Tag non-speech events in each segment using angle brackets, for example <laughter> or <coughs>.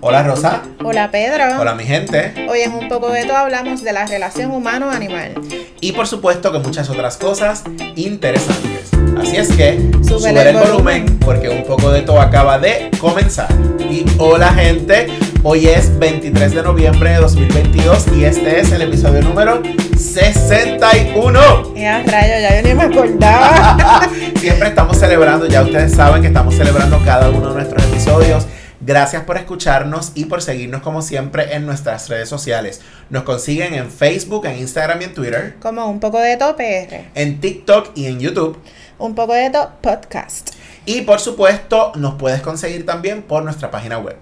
Hola Rosa. Hola Pedro. Hola mi gente. Hoy en un poco de todo hablamos de la relación humano-animal. Y por supuesto que muchas otras cosas interesantes. Así es que Sube el volumen porque un poco de todo acaba de comenzar. Y hola gente, hoy es 23 de noviembre de 2022 y este es el episodio número 61. Ya rayo, ya yo ni me acordaba. <laughs> Siempre estamos celebrando, ya ustedes saben que estamos celebrando cada uno de nuestros episodios. Gracias por escucharnos y por seguirnos como siempre en nuestras redes sociales. Nos consiguen en Facebook, en Instagram y en Twitter, Como un poco de todo PR. en TikTok y en YouTube. Un poco de todo podcast. Y por supuesto, nos puedes conseguir también por nuestra página web.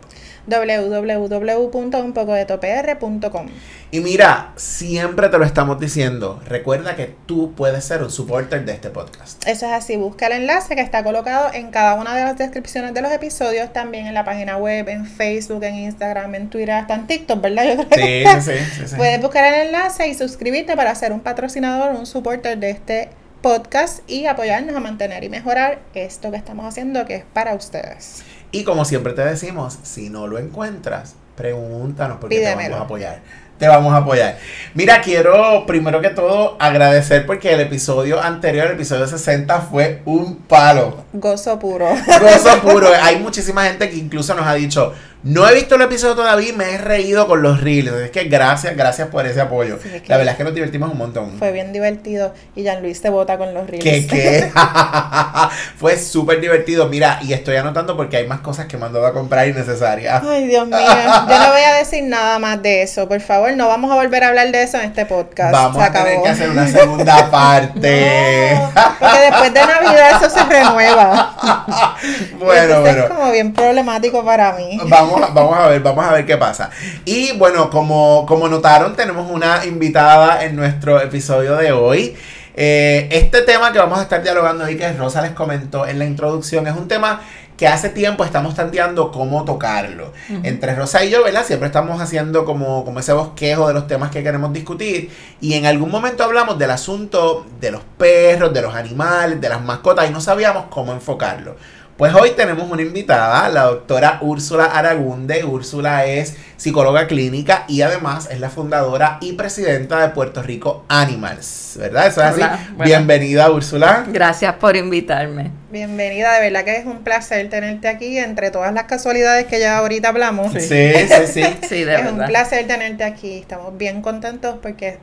www.unpocodetopr.com Y mira, siempre te lo estamos diciendo. Recuerda que tú puedes ser un supporter de este podcast. Eso es así, busca el enlace que está colocado en cada una de las descripciones de los episodios, también en la página web, en Facebook, en Instagram, en Twitter, hasta en TikTok, ¿verdad? Yo creo Sí, que sí, sí. sí, sí. Puedes buscar el enlace y suscribirte para ser un patrocinador, un supporter de este podcast y apoyarnos a mantener y mejorar esto que estamos haciendo que es para ustedes. Y como siempre te decimos, si no lo encuentras, pregúntanos porque te vamos a apoyar. Te vamos a apoyar. Mira, quiero primero que todo agradecer porque el episodio anterior, el episodio 60, fue un palo. Gozo puro. Gozo puro. <laughs> Hay muchísima gente que incluso nos ha dicho, no he visto el episodio todavía y me he reído con los reels. Es que gracias, gracias por ese apoyo. Sí, es que- La verdad es que nos divertimos un montón. Fue bien divertido y Jean Luis se bota con los reels. Que, que <laughs> fue súper divertido. Mira, y estoy anotando porque hay más cosas que me han dado a comprar innecesarias. Ay, Dios mío. Yo no voy a decir nada más de eso. Por favor, no vamos a volver a hablar de eso en este podcast. Vamos se a tener acabó. que hacer una segunda <laughs> parte. No, porque después de Navidad eso se renueva. <laughs> bueno, Entonces bueno. Es como bien problemático para mí. Vamos, a- vamos a ver, vamos a ver qué pasa. Y bueno, como, como notaron, tenemos una invitada en nuestro episodio de hoy. Eh, este tema que vamos a estar dialogando hoy, que Rosa les comentó en la introducción, es un tema que hace tiempo estamos tanteando cómo tocarlo. Entre Rosa y yo, ¿verdad? Siempre estamos haciendo como, como ese bosquejo de los temas que queremos discutir. Y en algún momento hablamos del asunto de los perros, de los animales, de las mascotas, y no sabíamos cómo enfocarlo. Pues hoy tenemos una invitada, la doctora Úrsula Aragunde. Úrsula es psicóloga clínica y además es la fundadora y presidenta de Puerto Rico Animals, ¿verdad? Eso es así. Bueno. Bienvenida, Úrsula. Gracias por invitarme. Bienvenida, de verdad que es un placer tenerte aquí entre todas las casualidades que ya ahorita hablamos. Sí, sí, sí. Sí, <laughs> de es un placer tenerte aquí. Estamos bien contentos porque,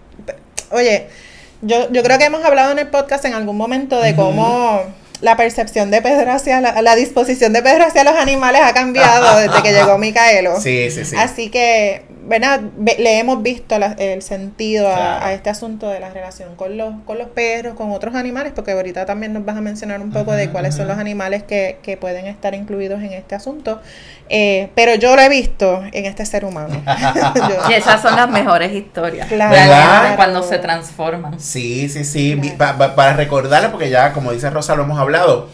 oye, yo, yo creo que hemos hablado en el podcast en algún momento de cómo la percepción de Pedro hacia la, la disposición de Pedro hacia los animales ha cambiado desde que llegó Micaelo. Sí, sí, sí. Así que, ¿verdad? Ve- le hemos visto la- el sentido a, Claro. a este asunto de la relación con los, con los perros, con otros animales, porque ahorita también nos vas a mencionar un poco de cuáles son los animales que, que pueden estar incluidos en este asunto. Eh, pero yo lo he visto en este ser humano. <laughs> <laughs> Yo- Y esas son las mejores historias. Claro. Cuando se transforman. Sí, sí, sí. Pa- pa- para recordarle, porque ya, como dice Rosa, lo hemos hablado.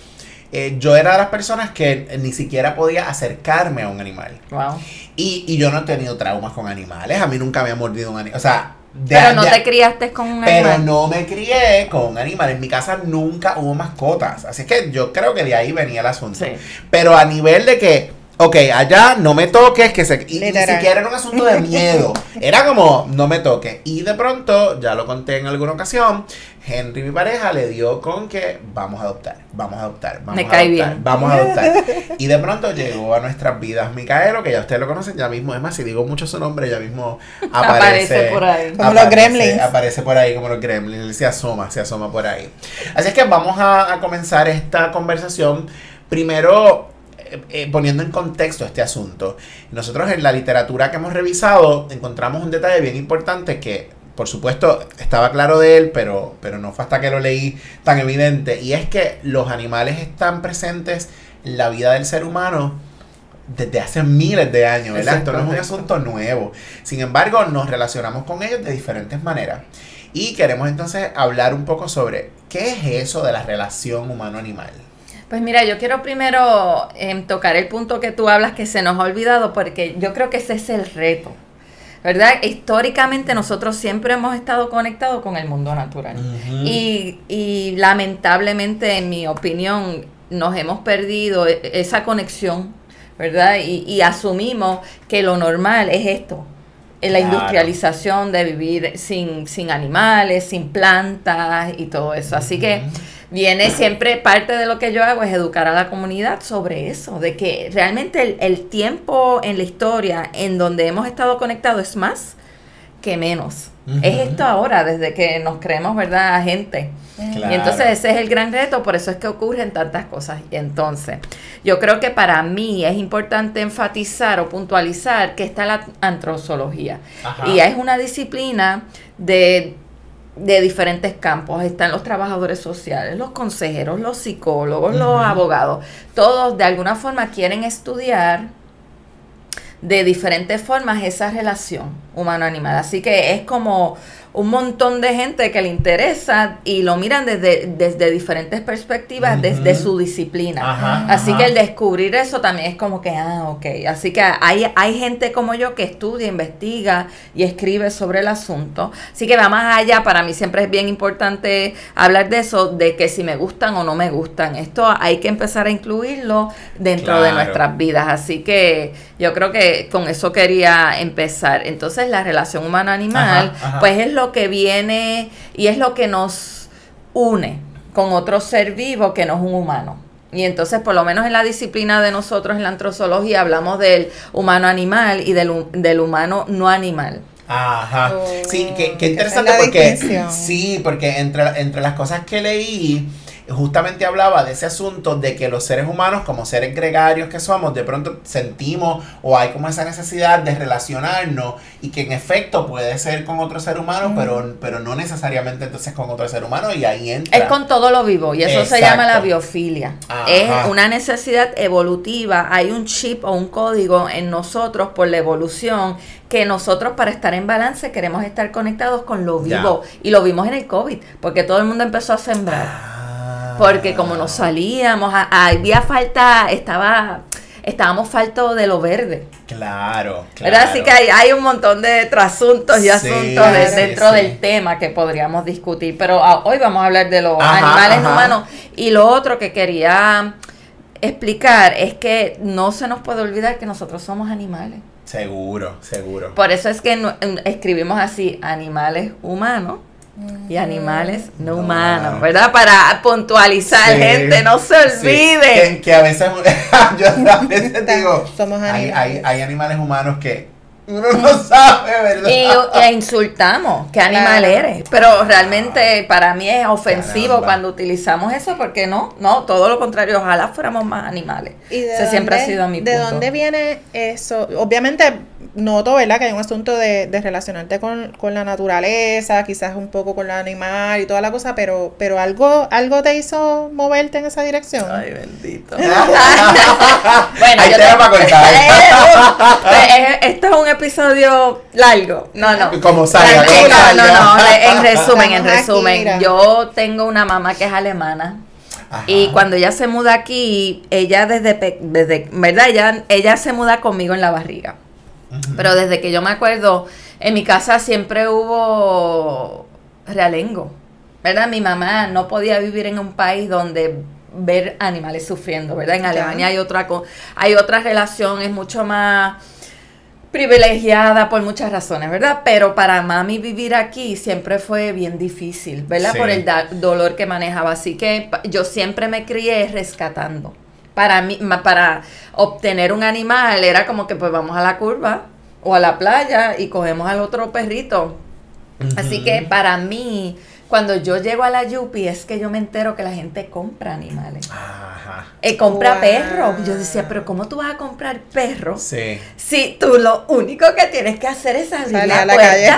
Eh, yo era de las personas que ni siquiera podía acercarme a un animal. Wow. Y, y yo no he tenido traumas con animales. A mí nunca me ha mordido un animal. O sea, de- Pero no de- te criaste con un Pero animal. no me crié con un animal. En mi casa nunca hubo mascotas. Así que yo creo que de ahí venía el asunto. Sí. Pero a nivel de que, ok, allá no me toques, que se. Y ni siquiera era un asunto de miedo. <laughs> Era como, no me toques. Y de pronto, ya lo conté en alguna ocasión, Henry, mi pareja, le dio con que vamos a adoptar, vamos a adoptar, vamos Me a cae adoptar, bien. vamos a adoptar. <laughs> Y de pronto llegó a nuestras vidas Micaelo, que ya ustedes lo conocen, ya mismo, es más, si digo mucho su nombre, ya mismo <laughs> aparece. Aparece por ahí. Como los gremlins. Aparece por ahí como los gremlins, él se asoma, se asoma por ahí. Así es que vamos a, a comenzar esta conversación primero eh, eh, poniendo en contexto este asunto. Nosotros en la literatura que hemos revisado encontramos un detalle bien importante que, por supuesto, estaba claro de él, pero, pero no fue hasta que lo leí tan evidente. Y es que los animales están presentes en la vida del ser humano desde hace miles de años, ¿verdad? Esto no es un asunto nuevo. Sin embargo, nos relacionamos con ellos de diferentes maneras. Y queremos entonces hablar un poco sobre qué es eso de la relación humano-animal. Pues mira, yo quiero primero em, tocar el punto que tú hablas que se nos ha olvidado porque yo creo que ese es el reto. ¿Verdad? Históricamente nosotros siempre hemos estado conectados con el mundo natural. Y, y lamentablemente, en mi opinión, nos hemos perdido e- esa conexión ¿verdad? Y, y asumimos que lo normal es esto, la industrialización de vivir sin, sin animales, sin plantas y todo eso. Así que viene siempre, parte de lo que yo hago es educar a la comunidad sobre eso, de que realmente el, el tiempo en la historia en donde hemos estado conectados es más que menos. Es esto ahora, desde que nos creemos, ¿verdad?, gente. Claro. Y entonces ese es el gran reto, por eso es que ocurren tantas cosas. Y entonces, yo creo que para mí es importante enfatizar o puntualizar que está la antrozoología. Ajá. Y es una disciplina de, de diferentes campos. Están los trabajadores sociales, los consejeros, los psicólogos, los abogados. Todos de alguna forma quieren estudiar de diferentes formas esa relación humano-animal. Así que es como un montón de gente que le interesa y lo miran desde, desde diferentes perspectivas, desde su disciplina. Ajá, Así ajá. que el descubrir eso también es como que, ah, ok. Así que hay, hay gente como yo que estudia, investiga y escribe sobre el asunto. Así que va más allá. Para mí siempre es bien importante hablar de eso, de que si me gustan o no me gustan. Esto hay que empezar a incluirlo dentro de nuestras vidas. Así que yo creo que con eso quería empezar. Entonces la relación humano-animal, pues es lo que viene y es lo que nos une con otro ser vivo que no es un humano. Y entonces, por lo menos en la disciplina de nosotros, en la antrozoología, hablamos del humano animal y del, del humano no animal. Ajá. Oh, sí, qué, qué esa es interesante porque distinción. sí, porque entre, entre las cosas que leí justamente hablaba de ese asunto de que los seres humanos como seres gregarios que somos de pronto sentimos o hay como esa necesidad de relacionarnos y que en efecto puede ser con otro ser humano, pero, pero no necesariamente entonces con otro ser humano y ahí entra. Es con todo lo vivo y eso se llama la biofilia. Ajá. Es una necesidad evolutiva, hay un chip o un código en nosotros por la evolución que nosotros para estar en balance queremos estar conectados con lo vivo y lo vimos en el COVID porque todo el mundo empezó a sembrar. Ah. Porque como no salíamos, a- había falta, estaba, estábamos faltos de lo verde. Claro, claro. ¿Verdad? Así que hay, hay un montón de trasuntos y Sí, asuntos de- sí, dentro sí. del tema que podríamos discutir. Pero ah, hoy vamos a hablar de los Ajá, animales ajá. humanos. Y lo otro que quería explicar es que no se nos puede olvidar que nosotros somos animales. Seguro, seguro. Por eso es que no- escribimos así, animales humanos y animales no, No humanos. ¿verdad? Para puntualizar, Sí, gente, no se sí. olvide. Que, que a veces, <laughs> yo a veces digo, Somos hay, animales. hay, hay animales humanos que uno no <laughs> sabe, ¿verdad? Y, e insultamos, ¿qué animal Claro. eres? Pero realmente para mí es ofensivo Caramba. cuando utilizamos eso, porque no, no, todo lo contrario, ojalá fuéramos más animales. ¿Y de Ese siempre ha sido mi ¿De punto. dónde viene eso? Obviamente noto, ¿verdad? Que hay un asunto de, de relacionarte con, con la naturaleza, quizás un poco con la animal y toda la cosa, pero, pero algo, algo te hizo moverte en esa dirección. Ay, bendito. <laughs> bueno, Ahí yo te va para cortar. <laughs> Eh, Esto es un episodio largo. No, no. Como salga, como salga. no, no, en <laughs> resumen, en aquí, resumen. yo tengo una mamá que es alemana. Ajá. Y cuando ella se muda aquí, ella desde, pe- desde ¿verdad? Ella, ella se muda conmigo en la barriga. Pero desde que yo me acuerdo, en mi casa siempre hubo realengo. ¿Verdad? Mi mamá no podía vivir en un país donde ver animales sufriendo, ¿verdad? En. Alemania hay otra hay otra relación, es mucho más privilegiada por muchas razones, ¿verdad? Pero para mami vivir aquí siempre fue bien difícil, ¿verdad? Sí. Por el dolor que manejaba. Así que yo siempre me crié rescatando. Para mí, para obtener un animal era como que pues vamos a la curva o a la playa y cogemos al otro perrito. Así que para mí, cuando yo llego a la Yupi, es que yo me entero que la gente compra animales. Ajá. Eh, compra Wow. perros. Y Yo decía, pero ¿cómo tú vas a comprar perros? Sí. Si tú lo único que tienes que hacer es Salir la, a la calle.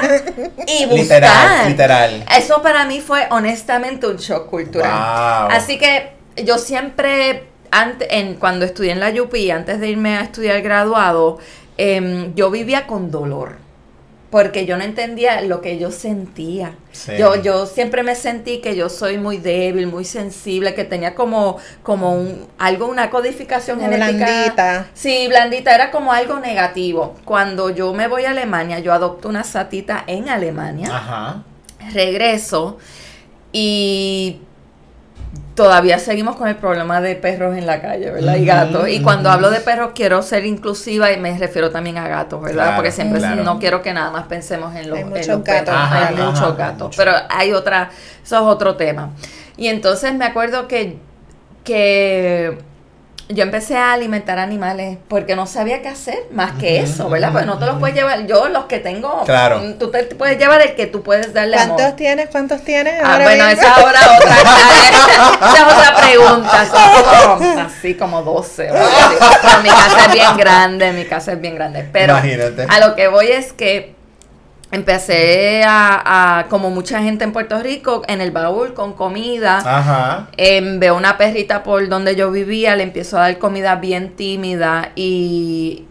<laughs> y buscar. Literal, literal. Eso para mí fue honestamente un shock cultural. Wow. Así que yo siempre, antes, en, cuando estudié en la UPI, antes de irme a estudiar graduado, em, yo vivía con dolor. Porque yo no entendía lo que yo sentía. Sí. Yo, yo siempre me sentí que yo soy muy débil, muy sensible, que tenía como, como un, algo, una codificación Como genética. blandita. Sí, blandita, era como algo negativo. Cuando yo me voy a Alemania, yo adopto una satita en Alemania Ajá. regreso y todavía seguimos con el problema de perros en la calle, ¿verdad? y gatos. Y cuando hablo de perros quiero ser inclusiva y me refiero también a gatos, ¿verdad? Claro, Porque siempre claro. no quiero que nada más pensemos en los, Hay en muchos los gatos. perros. Ajá, hay ajá, muchos gatos. muchos. Pero hay otra, eso es otro tema. Y entonces me acuerdo que, que yo empecé a alimentar animales porque no sabía qué hacer más que eso, ¿verdad? Pues no te los puedes llevar. Yo los que tengo, Claro. mm, tú te puedes llevar el que tú puedes darle amor. ¿Cuántos tienes? ¿Cuántos tienes? Ah, Ahora bueno, esa es ahora otra, <laughs> esa es otra pregunta. Son como, así como 12. o algo así. Pero mi casa es bien grande, mi casa es bien grande. Pero Imagínate. a lo que voy es que empecé a, a, como mucha gente en Puerto Rico, en el baúl con comida. Ajá. Em, veo una perrita por donde yo vivía, le empiezo a dar comida bien tímida y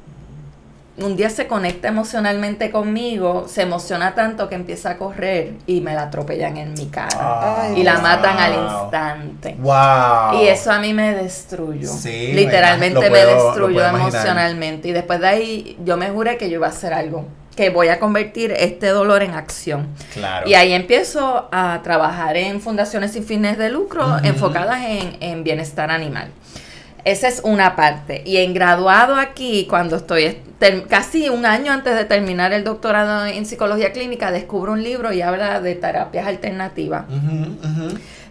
un día se conecta emocionalmente conmigo, se emociona tanto que empieza a correr y me la atropellan en mi cara. Ay, y la wow. matan al instante. Wow. Y eso a mí me destruyó. Sí, Literalmente me me, puedo- destruyó emocionalmente. Y después de ahí yo me juré que yo iba a hacer algo, que voy a convertir este dolor en acción. Claro. Y ahí empiezo a trabajar en fundaciones sin fines de lucro enfocadas en, en bienestar animal. Esa es una parte. Y en graduado aquí, cuando estoy casi un año antes de terminar el doctorado en psicología clínica, descubro un libro y habla de terapias alternativas.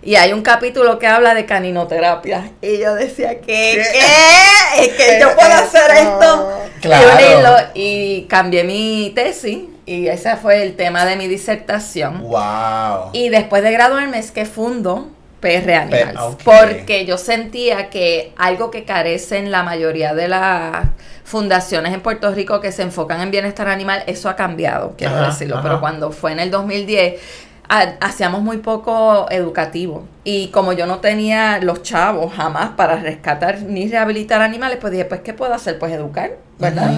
Y hay un capítulo que habla de caninoterapia. Y yo decía, ¿qué? ¿Qué? ¿Qué? ¿Es que yo puedo hacer esto? Claro. Y unirlo. Y cambié mi tesis. Y ese fue el tema de mi disertación. Wow. Y después de graduarme es que fundo PR Animals. Pe- ok. Porque yo sentía que algo que carecen la mayoría de las fundaciones en Puerto Rico que se enfocan en bienestar animal, eso ha cambiado, quiero Ajá, decirlo. ajá. Pero cuando fue en el 2010, ha- hacíamos muy poco educativo. Y como yo no tenía los chavos jamás para rescatar ni rehabilitar animales, pues dije, pues, ¿qué puedo hacer? Pues educar, ¿verdad?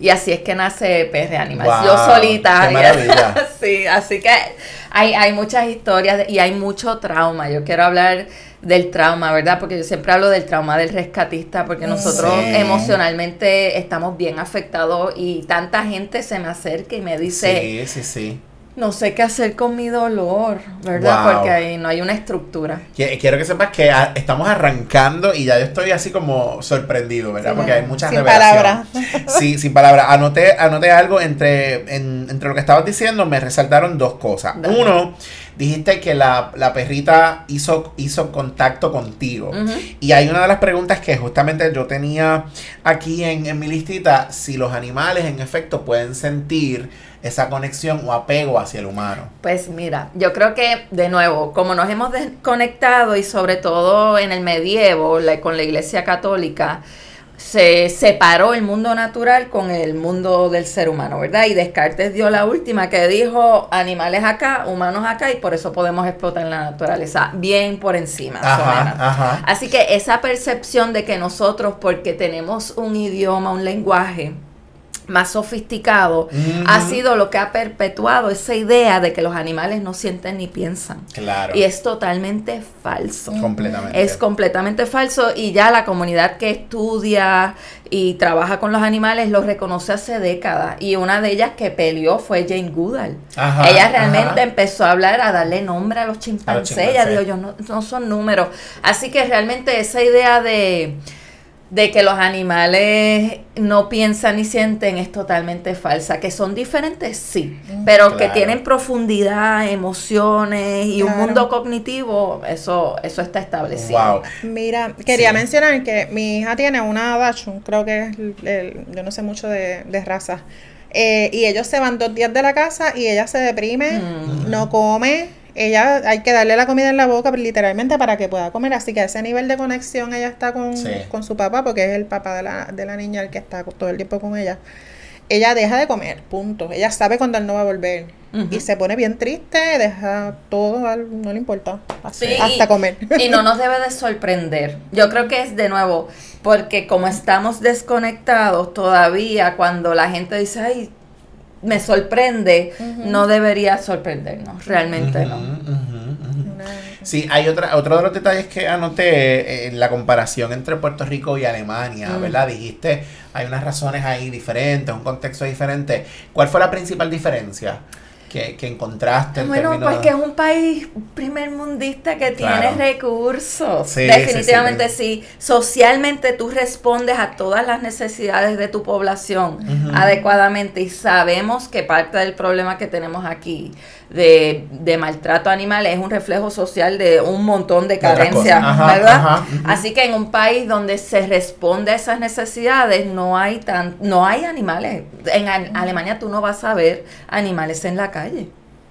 Y así es que nace PR Animals. Wow, Yo solita. qué <laughs> sí, así que hay, hay muchas historias de- y hay mucho trauma. Yo quiero hablar del trauma, ¿verdad? Porque yo siempre hablo del trauma del rescatista, porque nosotros Sí. emocionalmente estamos bien afectados y tanta gente se me acerca y me dice, Sí, sí, sí. No sé qué hacer con mi dolor, ¿verdad? Wow. Porque ahí no hay una estructura. Qui- Quiero que sepas que estamos arrancando y ya yo estoy así como sorprendido, ¿verdad? Sí, Porque hay muchas sin revelaciones. Sí, sin palabras. Anoté, anoté algo entre, en- entre lo que estabas diciendo, me resaltaron dos cosas. Dale. Uno, dijiste que la, la perrita hizo, hizo contacto contigo. Y hay una de las preguntas que justamente yo tenía aquí en, en mi listita, si los animales en efecto pueden sentir esa conexión o apego hacia el humano. Pues mira, yo creo que de nuevo, como nos hemos desconectado y sobre todo en el medievo la- con la Iglesia Católica, se separó el mundo natural con el mundo del ser humano, ¿verdad? Y Descartes dio la última que dijo animales acá, humanos acá y por eso podemos explotar la naturaleza bien por encima. Ajá, ajá. Así que esa percepción de que nosotros, porque tenemos un idioma, un lenguaje más sofisticado, ha sido lo que ha perpetuado esa idea de que los animales no sienten ni piensan. Claro. Y es totalmente falso. completamente. Es completamente falso y ya la comunidad que estudia y trabaja con los animales lo reconoce hace décadas. Y una de ellas que peleó fue Jane Goodall. Ajá, Ella realmente ajá. empezó a hablar, a darle nombre a los chimpancés. chimpancés. Ella dijo, yo no, no son números. Así que realmente esa idea de, de que los animales no piensan ni sienten es totalmente falsa. Que son diferentes, sí. Pero que tienen profundidad, emociones y un mundo cognitivo, eso, eso está establecido. Wow. Mira, quería Sí. mencionar que mi hija tiene una Dachshund, creo que es, el- el- yo no sé mucho de, de raza. Eh, y ellos se van dos días de la casa y ella se deprime, Mm. no come. Ella hay que darle la comida en la boca literalmente para que pueda comer. Así que a ese nivel de conexión ella está con, Sí. con su papá, porque es el papá de la, de la niña el que está todo el tiempo con ella. Ella deja de comer, punto. Ella sabe cuando él no va a volver. Y se pone bien triste, deja todo, al- no le importa. Así, Sí, hasta y- comer. Y no nos debe de sorprender. Yo creo que es de nuevo, porque como estamos desconectados todavía, cuando la gente dice, ay, me sorprende, no debería sorprendernos, realmente no. Sí, hay otra, otro de los detalles que anoté en la comparación entre Puerto Rico y Alemania, Mm. ¿verdad? Dijiste, hay unas razones ahí diferentes, un contexto diferente. ¿Cuál fue la principal diferencia? Que, que encontraste? en Bueno, pues que es un país primer mundista que tiene Claro. recursos. Sí, Definitivamente sí, sí, Socialmente tú respondes a todas las necesidades de tu población adecuadamente y sabemos que parte del problema que tenemos aquí de, de maltrato animal es un reflejo social de un montón de carencias. Ajá, ¿verdad? ajá. Así que en un país donde se responde a esas necesidades no hay tan no hay animales. En Al- Alemania tú no vas a ver animales en la calle.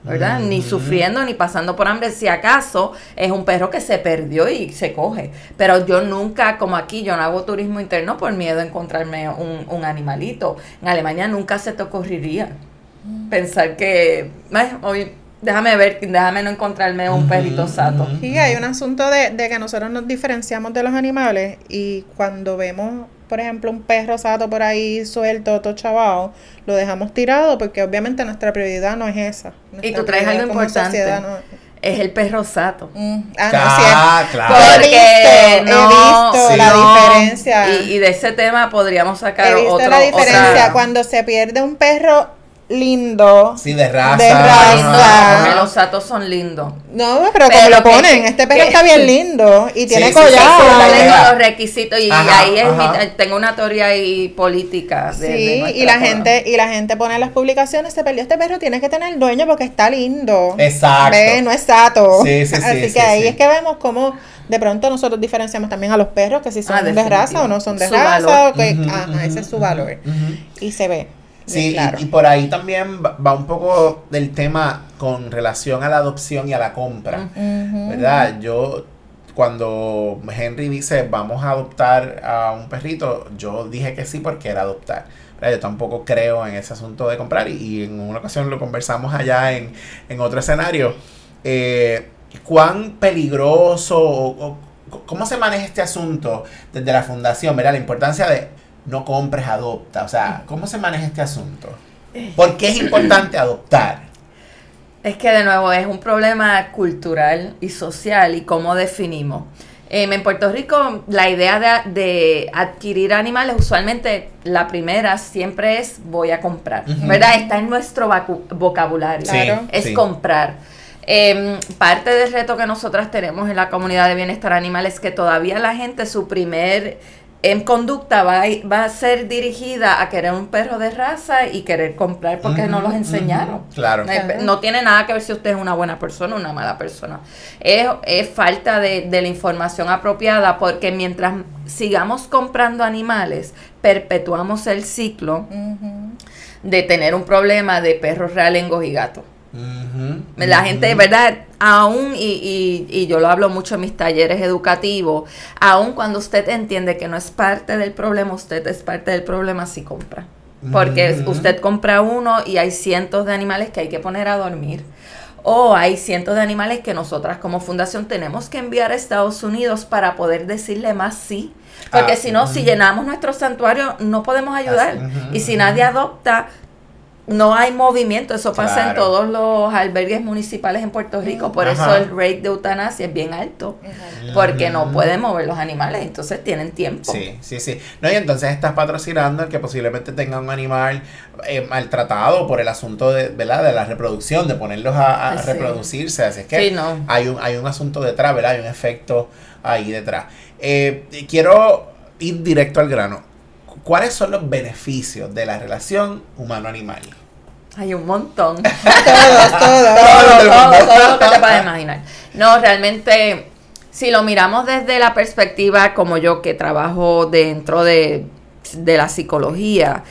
¿Verdad? Ni sufriendo ni pasando por hambre. Si acaso es un perro que se perdió y se coge. Pero yo nunca, como aquí, yo no hago turismo interno por miedo a encontrarme un, un animalito. En Alemania nunca se te ocurriría pensar que, "Ay, hoy, déjame ver, déjame no encontrarme un perrito sato. Sí, hay un asunto de, de que nosotros nos diferenciamos de los animales y cuando vemos, por ejemplo, un perro sato por ahí suelto, todo chavado, lo dejamos tirado porque obviamente nuestra prioridad no es esa. Y Nuestra tú traes algo importante. no- Es el perro sato. Mm, ah, Ah, no, sí, claro. He Porque visto, no, he visto sí. la no, diferencia. Y, y de ese tema podríamos sacar He visto otro, la diferencia otra- cuando se pierde un perro lindo. Sí, de raza. De raza. Porque los satos son lindos. No, pero, como lo que- ponen, este perro que- está bien lindo y tiene sí, collar. sí, tengo los requisitos y Ajá, ahí es mi- ajá. tengo una teoría ahí política. De, Sí, y la forma. gente y la gente pone en las publicaciones, se perdió este perro, tiene que tener dueño porque está lindo. Exacto. Ve, no es sato. Sí, sí, sí, Así sí, que ahí sí. es que vemos cómo de pronto nosotros diferenciamos también a los perros, que si son Ah, de raza o no son de Su raza, valor. o que, Ujú, ajá, ujú, ese es su valor. Y se ve. Sí, y- por ahí también va, un poco del tema con relación a la adopción y a la compra. ¿verdad? Yo, cuando Henry dice vamos a adoptar a un perrito, yo dije que sí porque era adoptar. Yo tampoco creo en ese asunto de comprar y, y en una ocasión lo conversamos allá en, en otro escenario. Eh, ¿Cuán peligroso o, o cómo se maneja este asunto desde la fundación? ¿verdad? La importancia de no compres, adopta. O sea, ¿cómo se maneja este asunto? ¿Por qué es importante <clears throat> adoptar? Es que de nuevo es un problema cultural y social y cómo definimos. Em, en Puerto Rico la idea de, de adquirir animales usualmente la primera siempre es voy a comprar. ¿verdad? Está en nuestro vocabulario. Sí, Claro. es sí. comprar. Em, parte del reto que nosotras tenemos en la comunidad de bienestar animal es que todavía la gente su primer en conducta va a, va a ser dirigida a querer un perro de raza y querer comprar porque no los enseñaron. Claro. Eh, Claro. No tiene nada que ver si usted es una buena persona o una mala persona. Es, es falta de, de la información apropiada porque mientras sigamos comprando animales, perpetuamos el ciclo de tener un problema de perros realengos y gatos. La ujú. gente, ¿verdad? Aún, y, y, y yo lo hablo mucho en mis talleres educativos, aún cuando usted entiende que no es parte del problema, usted es parte del problema si compra. Porque usted compra uno y hay cientos de animales que hay que poner a dormir. O hay cientos de animales que nosotras como fundación tenemos que enviar a Estados Unidos para poder decirle más sí. Porque Ah, si no, si llenamos nuestro santuario, no podemos ayudar. y si nadie adopta, no hay movimiento. Eso pasa en todos los albergues municipales en Puerto Rico. Por eso el rate de eutanasia es bien alto. Porque no pueden mover los animales. Entonces tienen tiempo. Sí, sí, sí. No, y entonces estás patrocinando el que posiblemente tenga un animal eh, maltratado por el asunto de, ¿verdad? de la reproducción, de ponerlos a, a Ay, sí. reproducirse. Así es que Sí, no. hay, un, hay un asunto detrás, ¿verdad? Hay un efecto ahí detrás. Eh, quiero ir directo al grano. ¿Cuáles son los beneficios de la relación humano-animal? Hay un montón. <laughs> Todos, todos. todo, todo, mundo. todo lo que te puedas imaginar. No, realmente, si lo miramos desde la perspectiva como yo que trabajo dentro de, de la psicología,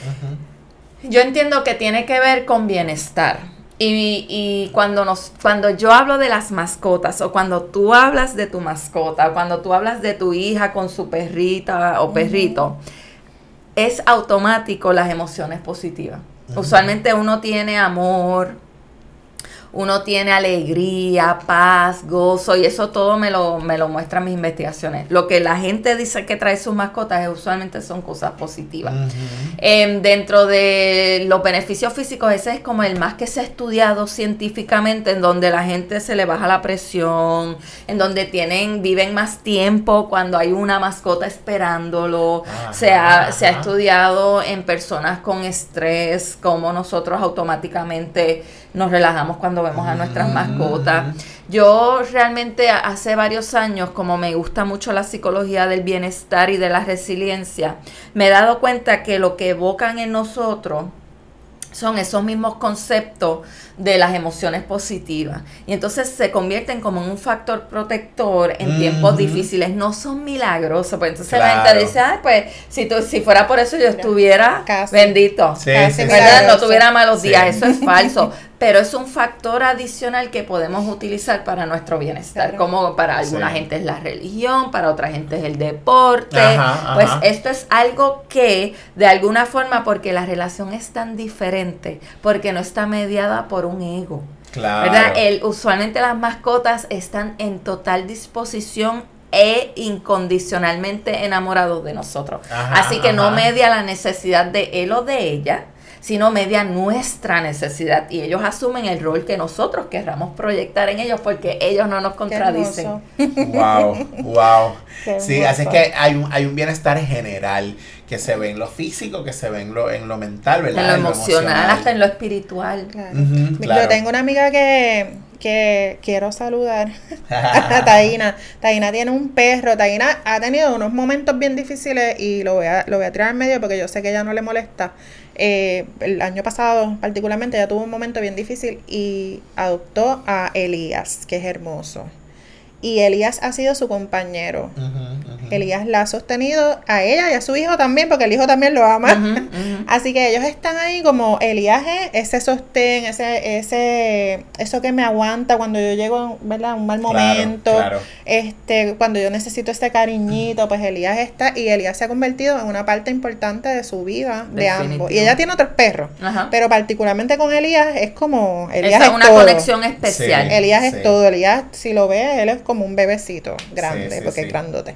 yo entiendo que tiene que ver con bienestar. Y, y cuando nos, cuando yo hablo de las mascotas, o cuando tú hablas de tu mascota, o cuando tú hablas de tu hija con su perrita o perrito, es automático las emociones positivas. Usualmente uno tiene amor, uno tiene alegría, paz, gozo, y eso todo me lo, me lo muestran mis investigaciones. Lo que la gente dice que trae sus mascotas usualmente son cosas positivas. Em, dentro de los beneficios físicos, ese es como el más que se ha estudiado científicamente, en donde la gente se le baja la presión, en donde tienen, viven más tiempo cuando hay una mascota esperándolo. se, ha, se ha estudiado en personas con estrés, como nosotros automáticamente nos relajamos cuando vemos a nuestras mascotas. Yo realmente hace varios años, como me gusta mucho la psicología del bienestar y de la resiliencia, me he dado cuenta que lo que evocan en nosotros son esos mismos conceptos de las emociones positivas. Y entonces se convierten como en un factor protector en tiempos difíciles. No son milagrosos. Pues entonces la gente dice, ay, pues si, tú, si fuera por eso yo estuviera bendito. ¿verdad? No tuviera malos días. Eso es <laughs> falso. Pero es un factor adicional que podemos utilizar para nuestro bienestar. Como para alguna gente es la religión, para otra gente es el deporte. Pues esto es algo que, de alguna forma, porque la relación es tan diferente, porque no está mediada por un ego. Claro. ¿verdad? El, usualmente las mascotas están en total disposición e incondicionalmente enamorados de nosotros. Así que no media la necesidad de él o de ella, sino media nuestra necesidad. Y ellos asumen el rol que nosotros querramos proyectar en ellos porque ellos no nos contradicen. Wow, wow. sí, así es que hay un, hay un bienestar general que se ve en lo físico, que se ve en lo, en lo mental, ¿verdad? En lo, emocional, hasta en lo espiritual. Yo tengo una amiga que, que quiero saludar a <laughs> Taina. Taina tiene un perro. Taina ha tenido unos momentos bien difíciles y lo voy a, lo voy a tirar en medio porque yo sé que ella no le molesta. Eh, el año pasado, particularmente, ella tuvo un momento bien difícil y adoptó a Elías, que es hermoso y Elías ha sido su compañero. Elías la ha sostenido a ella y a su hijo también, porque el hijo también lo ama. <laughs> Así que ellos están ahí como Elías es ese sostén, ese, ese, eso que me aguanta cuando yo llego, ¿verdad? Un mal momento, este, cuando yo necesito ese cariñito, pues Elías está, y Elías se ha convertido en una parte importante de su vida, de ambos. Y ella tiene otros perros, pero particularmente con Elías es como Elías es una conexión especial. Elías es todo, Elías si lo ve, él es como un bebecito grande, porque es grandote.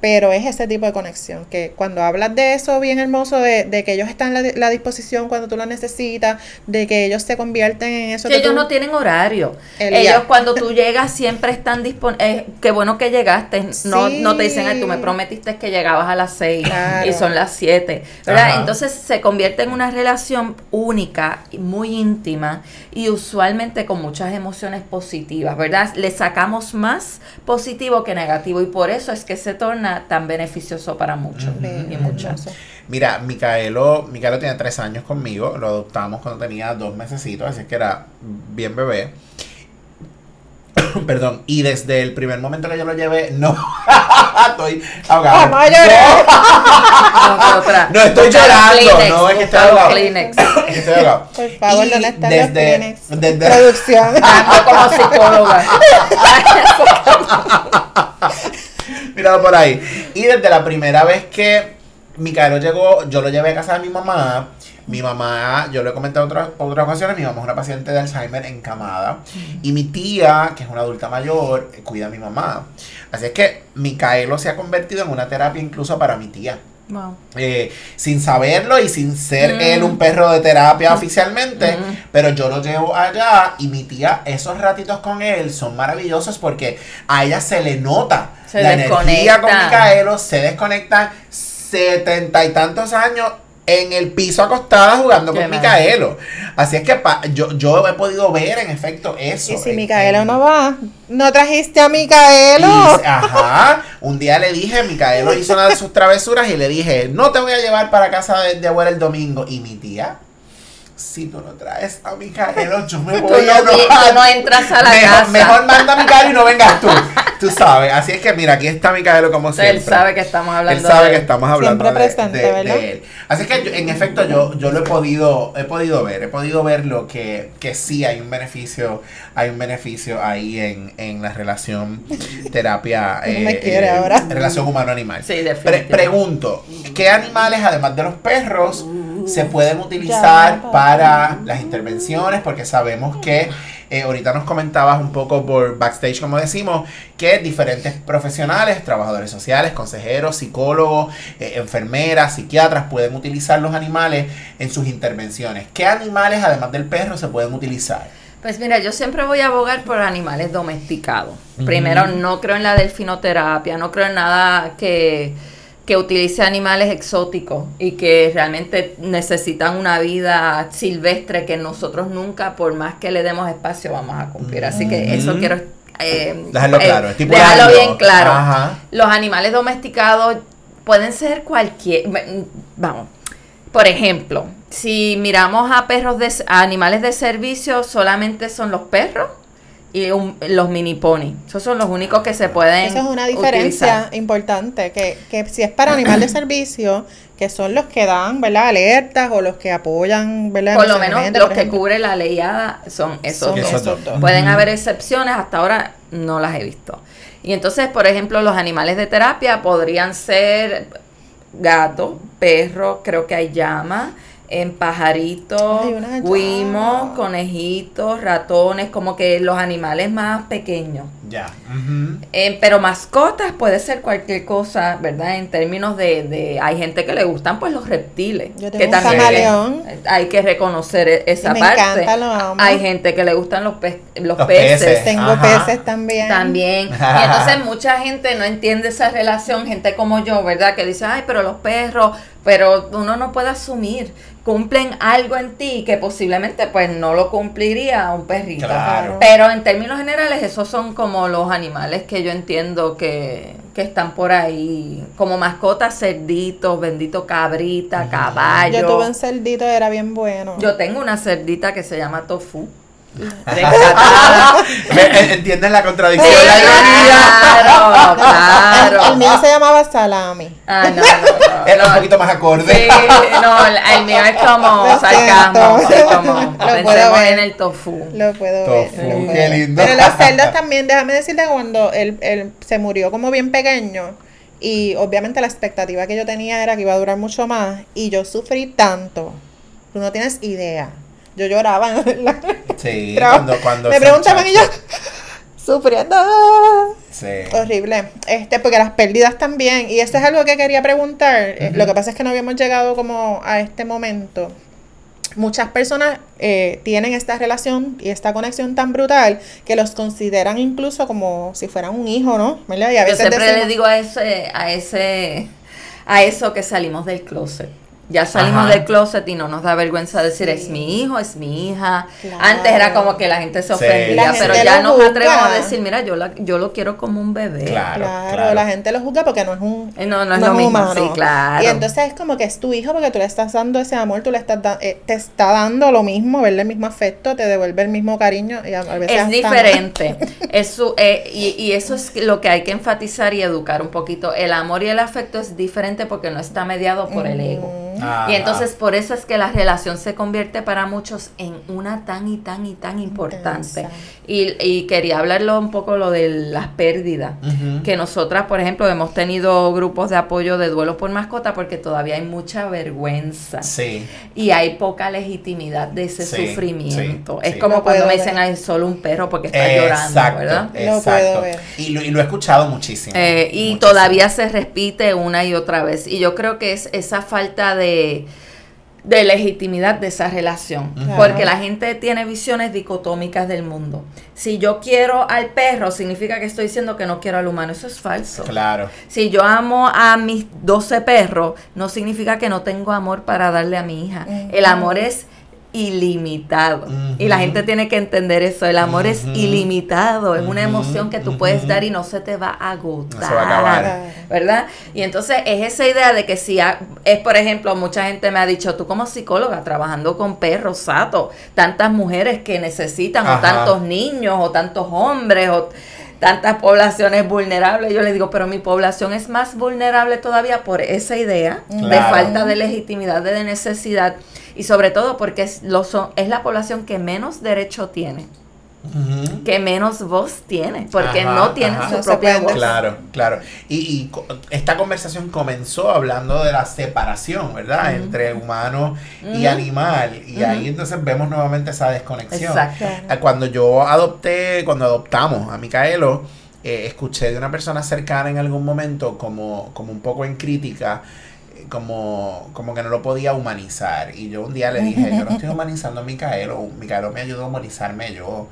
Pero es ese tipo de conexión, que cuando hablas de eso bien hermoso, de, de que ellos están a la, disposición cuando tú lo necesitas, de que ellos se convierten en eso. Que, ellos no tienen horario. ellos cuando tú <laughs> llegas siempre están disponibles. Eh, qué bueno que llegaste. No, no te dicen, Ay, tú me prometiste que llegabas a las seis y son las siete. ¿verdad? Entonces se convierte en una relación única, muy íntima y usualmente con muchas emociones positivas, ¿verdad? Le sacamos más positivo que negativo y por eso es que se torna tan beneficioso para muchos y muchas. Mira, Micaelo, Micaelo tiene tres años conmigo, lo adoptamos cuando tenía dos mesecitos, así que era bien bebé. <coughs> Perdón, y desde el primer momento que yo lo llevé, <laughs> no, estoy ahogado. no, no, estoy llorando, no, es que estoy ahogado. estoy <laughs> ahogado. Por favor, ¿dónde están desde, los Desde, Producción. como psicóloga. <laughs> Míralo por ahí. Y desde la primera vez que Micaelo llegó, yo lo llevé a casa de mi mamá. Mi mamá, yo lo he comentado en otras, otras ocasiones, mi mamá es una paciente de Alzheimer encamada. Y mi tía, que es una adulta mayor, cuida a mi mamá. Así es que Micaelo se ha convertido en una terapia incluso para mi tía. Eh, sin saberlo y sin ser mm. él un perro de terapia oficialmente, mm. pero yo lo llevo allá y mi tía, esos ratitos con él son maravillosos porque a ella se le nota la energía con Micaelo, se desconectan setenta y tantos años en el piso acostada jugando con Micaelo. Así es que yo, yo he podido ver en efecto eso. Y si Micaelo no va, ¿no trajiste a Micaelo? ajá. Un día le dije, Micaelo hizo una de sus travesuras y le dije, no te voy a llevar para casa de, de abuela el domingo. Y mi tía si tú no traes a Micaelo, yo me <laughs> voy a enojar. no entras a la mejor, casa. Mejor manda a Micaelo y no vengas tú. Tú sabes. Así es que mira, aquí está Micaelo como siempre. Él sabe que estamos hablando Él sabe que estamos hablando de, él. Así es que en efecto yo, yo lo he podido, he podido ver. He podido ver lo que, que sí hay un beneficio, hay un beneficio ahí en, en la relación terapia. <laughs> eh, me quiere eh, ahora. Relación humano-animal. Sí, definitivamente. pregunto, ¿qué animales, además de los perros, se pueden utilizar Ya. para las intervenciones, porque sabemos que eh, ahorita nos comentabas un poco por backstage, como decimos, que diferentes profesionales, trabajadores sociales, consejeros, psicólogos, eh, enfermeras, psiquiatras pueden utilizar los animales en sus intervenciones. ¿Qué animales, además del perro, se pueden utilizar? Pues mira, yo siempre voy a abogar por animales domesticados. Primero, no creo en la delfinoterapia, no creo en nada que, que utilice animales exóticos y que realmente necesitan una vida silvestre que nosotros nunca, por más que le demos espacio, vamos a cumplir. Así que eso Ujú. quiero eh, Dejarlo eh, claro, bien claro. Ajá. Los animales domesticados pueden ser cualquier, vamos, por ejemplo, si miramos a perros de a animales de servicio, solamente son los perros y un- los mini pony. Esos son los únicos que se pueden Esa es una diferencia utilizar. importante, que, que si es para animal de servicio, que son los que dan, ¿verdad? Alertas o los que apoyan, ¿verdad? Por lo menos los por que cubre la leyada son esos Son dos. Esos. Pueden haber excepciones, hasta ahora no las he visto. Y entonces, por ejemplo, los animales de terapia podrían ser gato, perro, creo que hay llama, en pajaritos, guimos, conejitos, ratones, como que los animales más pequeños. Ya. Eh, pero mascotas puede ser cualquier cosa, ¿verdad? En términos de, de hay gente que le gustan pues los reptiles. Yo tengo que un también camaleón. hay que reconocer e- esa Me parte. encanta, lo amo. Hay gente que le gustan los, pe- los, Los peces. peces. Tengo Ajá. peces también. También. <laughs> Y entonces mucha gente no entiende esa relación, gente como yo, ¿verdad? Que dice, ay, pero los perros, pero uno no puede asumir, cumplen algo en ti que posiblemente pues no lo cumpliría un perrito. Claro. Pero en términos generales, esos son como los animales que yo entiendo que, que están por ahí, como mascotas, cerditos, bendito cabrita, caballo. Yo tuve un cerdito, era bien bueno. Yo tengo una cerdita que se llama tofu. Ve, <laughs> ¿Entiendes la contradicción? Sí, La ironía. claro, El, claro. el mío se llamaba Salami. Ah, no, no, no. <laughs> Era un poquito más acorde. Sí, no, el, el mío es como Lo sarcasmo, como Lo puedo ver. en el tofu. Lo puedo Tofu, ver. lo puedo qué ver. lindo. Pero los cerdos también, déjame decirte que cuando él, él se murió como bien pequeño, y obviamente la expectativa que yo tenía era que iba a durar mucho más, y yo sufrí tanto. Tú no tienes idea. Yo lloraba en la- Sí, Pero cuando, cuando Me preguntaban y yo <laughs> sufriendo. <laughs> Sí. Horrible. Este, porque las pérdidas también. Y esto es algo que quería preguntar. Eh. Lo que pasa es que no habíamos llegado como a este momento. Muchas personas eh, tienen esta relación y esta conexión tan brutal que los consideran incluso como si fueran un hijo, ¿no? ¿Verdad? Y a Yo veces siempre decimos- le digo a ese, a ese, a eso que salimos del closet. Ya salimos Ajá. del closet y no nos da vergüenza decir es mi hijo, es mi hija. Claro. Antes era como que la gente se ofendía, pero ya nos juzga. atrevemos a decir, mira, yo, la, yo lo quiero como un bebé. Claro, Claro, claro. la gente lo juzga porque no es un Eh, No, no es lo mismo, sí, claro. Y entonces es como que es tu hijo porque tú le estás dando ese amor, tú le estás da- eh, te está dando lo mismo, verle el mismo afecto, te devuelve el mismo cariño y a, a veces Es hasta diferente. <laughs> Es su- eh, y, y eso es lo que hay que enfatizar y educar un poquito. El amor y el afecto es diferente porque no está mediado por el ego. Ajá. Y entonces por eso es que la relación se convierte para muchos en una tan y tan y tan importante. Y, y quería hablarlo un poco lo de las pérdidas. Que nosotras, por ejemplo, hemos tenido grupos de apoyo de duelo por mascota porque todavía hay mucha vergüenza Sí. y hay poca legitimidad de ese Sí, sufrimiento. sí, es sí. como Lo cuando me dicen, ver. ay, solo un perro porque está llorando, ¿verdad? Exacto. puedo ver. Y lo, y lo he escuchado muchísimo. Eh, y muchísimo. todavía se repite una y otra vez. Y yo creo que es esa falta de, de legitimidad de esa relación. Porque la gente tiene visiones dicotómicas del mundo. Si yo quiero al perro, significa que estoy diciendo que no quiero al humano. Eso es falso. Claro. Si yo amo a mis 12 perros, no significa que no tengo amor para darle a mi hija. El amor es ilimitado. Y la gente tiene que entender eso. El amor es ilimitado. Es una emoción que tú puedes dar y no se te va a agotar. No se va a acabar. ¿Verdad? Y entonces es esa idea de que si ha- es, por ejemplo, mucha gente me ha dicho, tú como psicóloga trabajando con perros, Sato, tantas mujeres que necesitan, o tantos niños, o tantos hombres, o tantas poblaciones vulnerables. Yo le digo, pero mi población es más vulnerable todavía por esa idea de falta de legitimidad, de necesidad, y sobre todo porque es, lo son, es la población que menos derecho tiene. Que menos voz tiene, porque Ajá, no tiene ajá. su propia voz. Claro, claro. Y, y co- esta conversación comenzó hablando de la separación, ¿verdad? Entre humano y animal. Y ahí entonces vemos nuevamente esa desconexión. Exacto. Eh, Cuando yo adopté, cuando adoptamos a Micaelo, eh, escuché de una persona cercana en algún momento como, como un poco en crítica, como, como que no lo podía humanizar. Y yo un día le dije, yo no estoy humanizando a Micaelo, Micaelo me ayudó a humanizarme yo.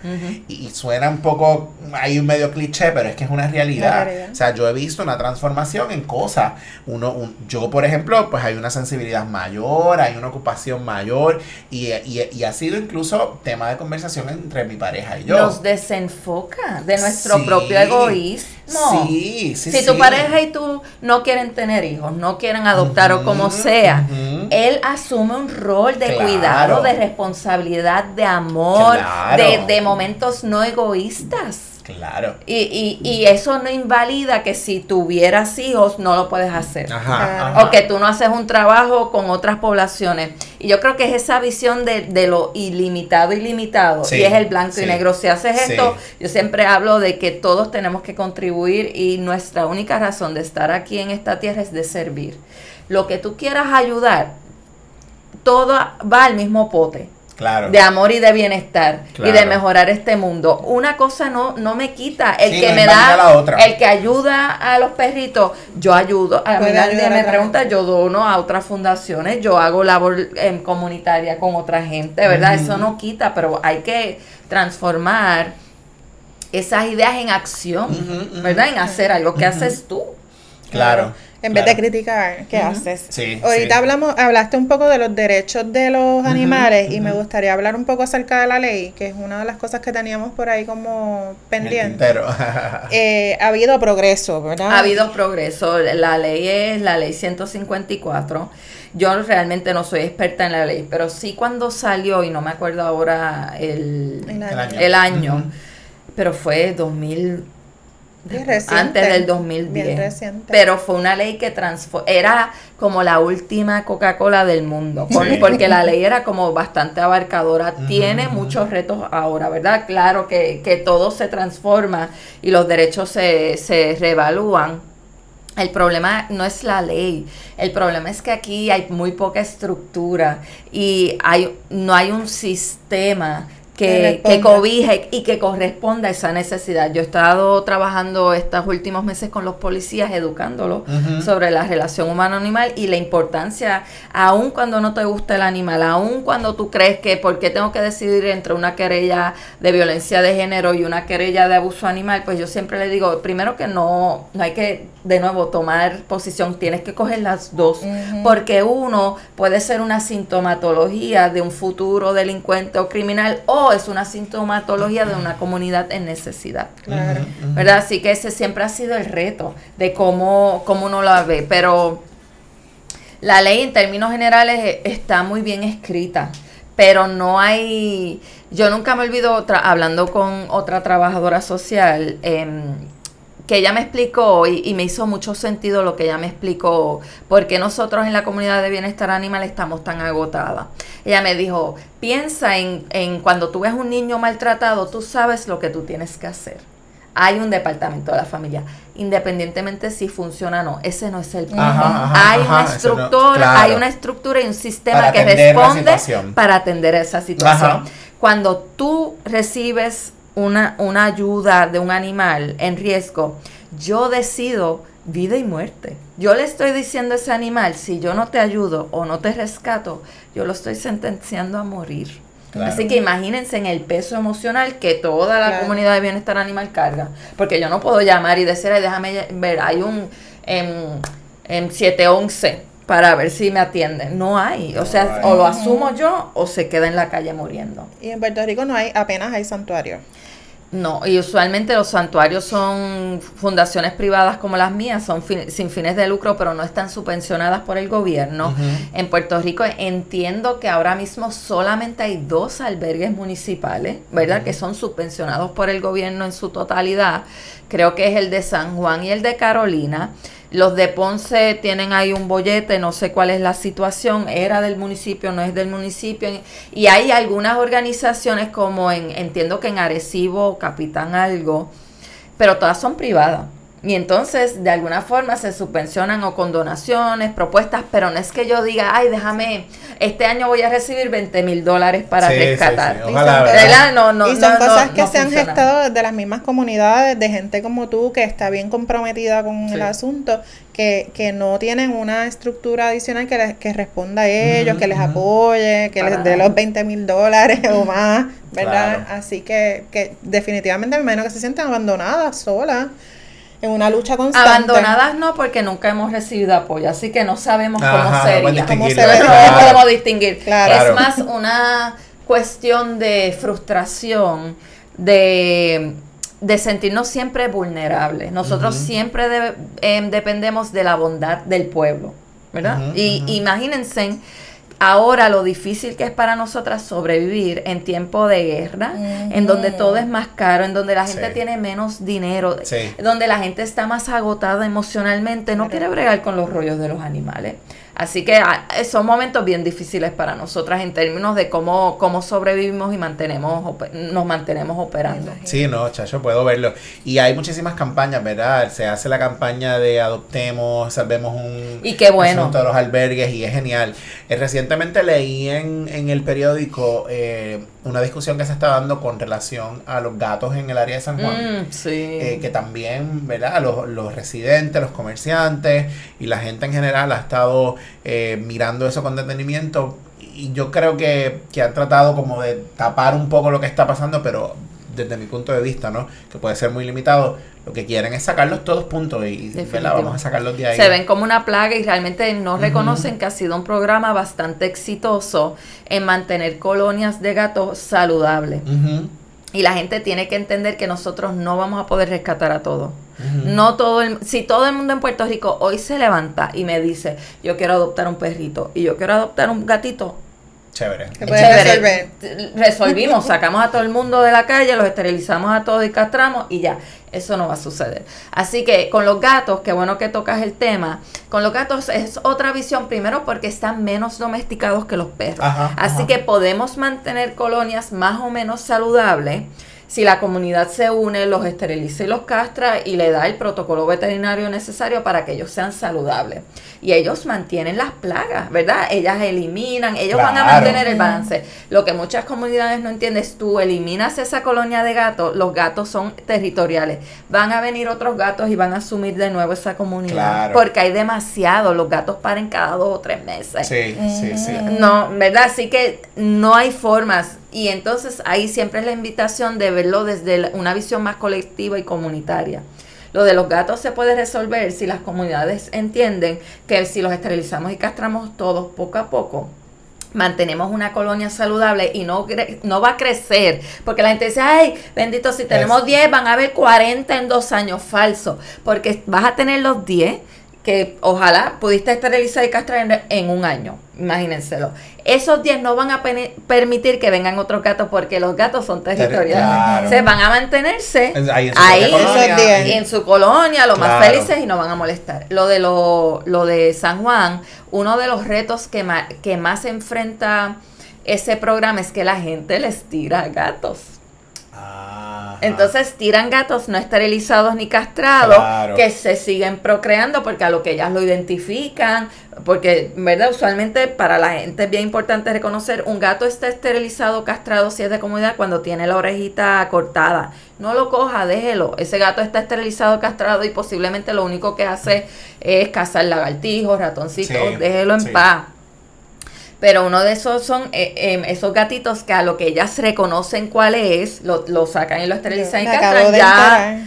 Y, y suena un poco, hay un medio cliché, pero es que es una realidad. O sea, yo he visto una transformación en cosas. Uno, un- yo, por ejemplo, pues hay una sensibilidad mayor, hay una ocupación mayor y, y- y ha sido incluso tema de conversación entre mi pareja y yo. Nos desenfoca de nuestro Sí. propio egoísmo. Sí, sí, si sí. tu pareja y tú no quieren tener hijos, no quieren adoptar o como sea, él asume un rol de Claro. cuidado, de responsabilidad, de amor, Claro. de, de momentos no egoístas. Claro. Y, y, y eso no invalida que si tuvieras hijos no lo puedes hacer. Ajá. O que tú no haces un trabajo con otras poblaciones. Y yo creo que es esa visión de, de lo ilimitado, ilimitado. Sí, y es el blanco sí, y negro. Si haces sí. esto, yo siempre hablo de que todos tenemos que contribuir y nuestra única razón de estar aquí en esta tierra es de servir. Lo que tú quieras ayudar, todo va al mismo pote Claro. de amor y de bienestar y de mejorar este mundo. Una cosa no, no me quita. El Sí, que no me da, la otra. el que ayuda a los perritos, yo ayudo. A mí nadie me pregunta, yo dono a otras fundaciones, yo hago labor em, comunitaria con otra gente, ¿verdad? Eso no quita, pero hay que transformar esas ideas en acción. ¿verdad? En hacer algo que haces tú. Claro. En vez de criticar, ¿qué haces? Sí, Ahorita sí. hablamos, hablaste un poco de los derechos de los animales y me gustaría hablar un poco acerca de la ley, que es una de las cosas que teníamos por ahí como pendiente. Eh, <laughs> ha habido progreso, ¿verdad? Ha habido progreso. La ley es la ley 154. Yo realmente no soy experta en la ley, pero sí cuando salió, y no me acuerdo ahora el, El El año. el año, pero fue 2000, Bien reciente, antes del 2010. bien reciente. Pero fue una ley que era como la última Coca-Cola del mundo, Sí. porque la ley era como bastante abarcadora. Tiene muchos retos ahora, ¿verdad? Claro que, que todo se transforma y los derechos se, se reevalúan. El problema no es la ley, el problema es que aquí hay muy poca estructura y hay, no hay un sistema Que que, responda. que cobije y que corresponda a esa necesidad. Yo he estado trabajando estos últimos meses con los policías, educándolos sobre la relación humano-animal y la importancia, aun cuando no te gusta el animal, aun cuando tú crees que por qué tengo que decidir entre una querella de violencia de género y una querella de abuso animal, pues yo siempre le digo, primero que no, no hay que de nuevo tomar posición, tienes que coger las dos, porque uno puede ser una sintomatología de un futuro delincuente o criminal o es una sintomatología de una comunidad en necesidad. Claro. ¿verdad? Así que ese siempre ha sido el reto de cómo, cómo uno la ve, pero la ley en términos generales eh, está muy bien escrita, pero no hay, yo nunca me olvido tra- hablando con otra trabajadora social, em, que ella me explicó y, y me hizo mucho sentido lo que ella me explicó, porque nosotros en la comunidad de bienestar animal estamos tan agotadas. Ella me dijo, piensa en, en cuando tú ves un niño maltratado, tú sabes lo que tú tienes que hacer. Hay un departamento de la familia, independientemente si funciona o no, ese no es el punto. Ajá, hay una no- estructura, claro. hay una estructura y un sistema Para que responde para atender esa situación. Ajá. Cuando tú recibes una, una ayuda de un animal en riesgo, yo decido vida y muerte. Yo le estoy diciendo a ese animal, si yo no te ayudo o no te rescato, yo lo estoy sentenciando a morir. Claro. Así que imagínense en el peso emocional que toda la Claro. comunidad de bienestar animal carga. Porque yo no puedo llamar y decir, "Ay, déjame ver, hay un en, en 711 para ver si me atienden. No hay. O sea, o lo asumo yo o se queda en la calle muriendo. Y en Puerto Rico no hay, apenas hay santuarios. No, y usualmente los santuarios son fundaciones privadas como las mías, son fin- sin fines de lucro, pero no están subvencionadas por el gobierno. En Puerto Rico entiendo que ahora mismo solamente hay dos albergues municipales, ¿verdad? Que son subvencionados por el gobierno en su totalidad. Creo que es el de San Juan y el de Carolina. Los de Ponce tienen ahí un bollete, no sé cuál es la situación, era del municipio, no es del municipio. Y hay algunas organizaciones como en, entiendo que en Arecibo, Capitán Algo, pero todas son privadas. Y entonces, de alguna forma, se subvencionan o con donaciones, propuestas, pero no es que yo diga, ay, déjame, este año voy a recibir 20 mil dólares para rescatar. y son, cosas que se han gestado desde las mismas comunidades, de gente como tú, que está bien comprometida con el asunto, que, que no tienen una estructura adicional que, les, que responda a ellos, que les apoye, que les dé los 20 mil dólares o <laughs> más, ¿verdad? Así que, que definitivamente, menos que se sienten abandonadas, solas en una lucha constante. Abandonadas no, porque nunca hemos recibido apoyo, así que no sabemos cómo sería, cómo se ve, no podemos distinguir. Es más una cuestión de frustración, de, de sentirnos siempre vulnerables. Nosotros siempre em, dependemos de la bondad del pueblo, ¿verdad? y imagínense ahora lo difícil que es para nosotras sobrevivir en tiempo de guerra, en donde todo es más caro, en donde la gente tiene menos dinero, donde la gente está más agotada emocionalmente, no quiere bregar con los rollos de los animales. Así que ah, son momentos bien difíciles para nosotras en términos de cómo, cómo sobrevivimos y mantenemos nos mantenemos operando. Sí, no, chacho, puedo verlo. Y hay muchísimas campañas, ¿verdad? Se hace la campaña de adoptemos, salvemos un... Y qué bueno. Todos los albergues y es genial. Eh, recientemente leí en, en el periódico eh, una discusión que se está dando con relación a los gatos en el área de San Juan. Mm, sí. Eh, que también, ¿verdad? Los, los residentes, los comerciantes y la gente en general ha estado eh, mirando eso con detenimiento. Y yo creo que, que han tratado como de tapar un poco lo que está pasando, pero desde mi punto de vista, ¿no? Que puede ser muy limitado. Lo que quieren es sacarlos todos puntos y vamos a sacarlos de ahí. Se ven como una plaga y realmente no reconocen que ha sido un programa bastante exitoso en mantener colonias de gatos saludables. Y la gente tiene que entender que nosotros no vamos a poder rescatar a todos. No todo el, si todo el mundo en Puerto Rico hoy se levanta y me dice, yo quiero adoptar un perrito y yo quiero adoptar un gatito, Chévere. Resolvimos, sacamos a todo el mundo de la calle, los esterilizamos a todos y castramos y ya. Eso no va a suceder. Así que con los gatos, qué bueno que tocas el tema, con los gatos es otra visión, primero porque están menos domesticados que los perros. Así que podemos mantener colonias más o menos saludables si la comunidad se une, los esteriliza y los castra y le da el protocolo veterinario necesario para que ellos sean saludables. Y ellos mantienen las plagas, ¿verdad? Ellas eliminan, ellos van a mantener el balance. Lo que muchas comunidades no entienden es tú eliminas esa colonia de gatos, los gatos son territoriales. Van a venir otros gatos y van a asumir de nuevo esa comunidad. Porque hay demasiado, los gatos paren cada dos o tres meses. Sí, sí, sí. No, ¿verdad? Así que no hay formas y entonces ahí siempre es la invitación de verlo desde una visión más colectiva y comunitaria. Lo de los gatos se puede resolver si las comunidades entienden que si los esterilizamos y castramos todos poco a poco, mantenemos una colonia saludable y no, no va a crecer. Porque la gente dice, ay, bendito, si tenemos 10, van a haber 40 en dos años. Falso. Porque vas a tener los 10 que ojalá pudiste esterilizar y castrar en, un año, imagínenselo. Esos 10 no van a permitir que vengan otros gatos porque los gatos son territoriales. Se van a mantenerse ahí, en su, colonia, lo más felices y no van a molestar. Lo de lo, lo de San Juan, uno de los retos que, que más enfrenta ese programa es que la gente les tira gatos. Entonces tiran gatos no esterilizados ni castrados que se siguen procreando porque a lo que ellas lo identifican, porque, ¿verdad? Usualmente para la gente es bien importante reconocer, un gato está esterilizado, castrado si es de comunidad cuando tiene la orejita cortada. No lo coja, déjelo. Ese gato está esterilizado, castrado y posiblemente lo único que hace es cazar lagartijos, ratoncitos, déjelo en paz. Pero uno de esos son eh, em, esos gatitos que a lo que ellas reconocen cuál es, lo, lo sacan y lo esterilizan y ya,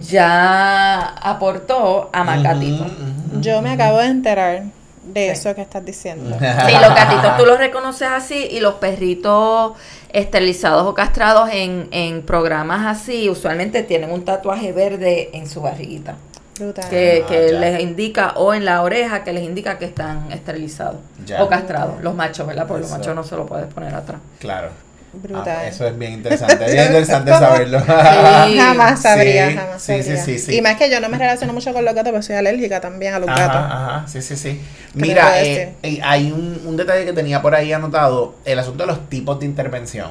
ya aportó a más gatitos. Yo me acabo de enterar de eso que estás diciendo. Sí, los gatitos tú los reconoces así y los perritos esterilizados o castrados en, en programas así usualmente tienen un tatuaje verde en su barriguita que, ah, les indica, o en la oreja, que les indica que están esterilizados o castrados, los machos, ¿verdad? Porque los machos no se lo puedes poner atrás. Claro. Brutal. Ah, eso es bien interesante, bien interesante <laughs> saberlo. Sí. <laughs> Jamás sabría, Sí, jamás sabría. sí, sí, sí. Y más que yo no me relaciono mucho con los gatos, porque soy alérgica también a los Ajá, gatos. ajá, sí, sí, sí. ¿Qué te Mira, eh, eh, hay un, un detalle que tenía por ahí anotado, el asunto de los tipos de intervención,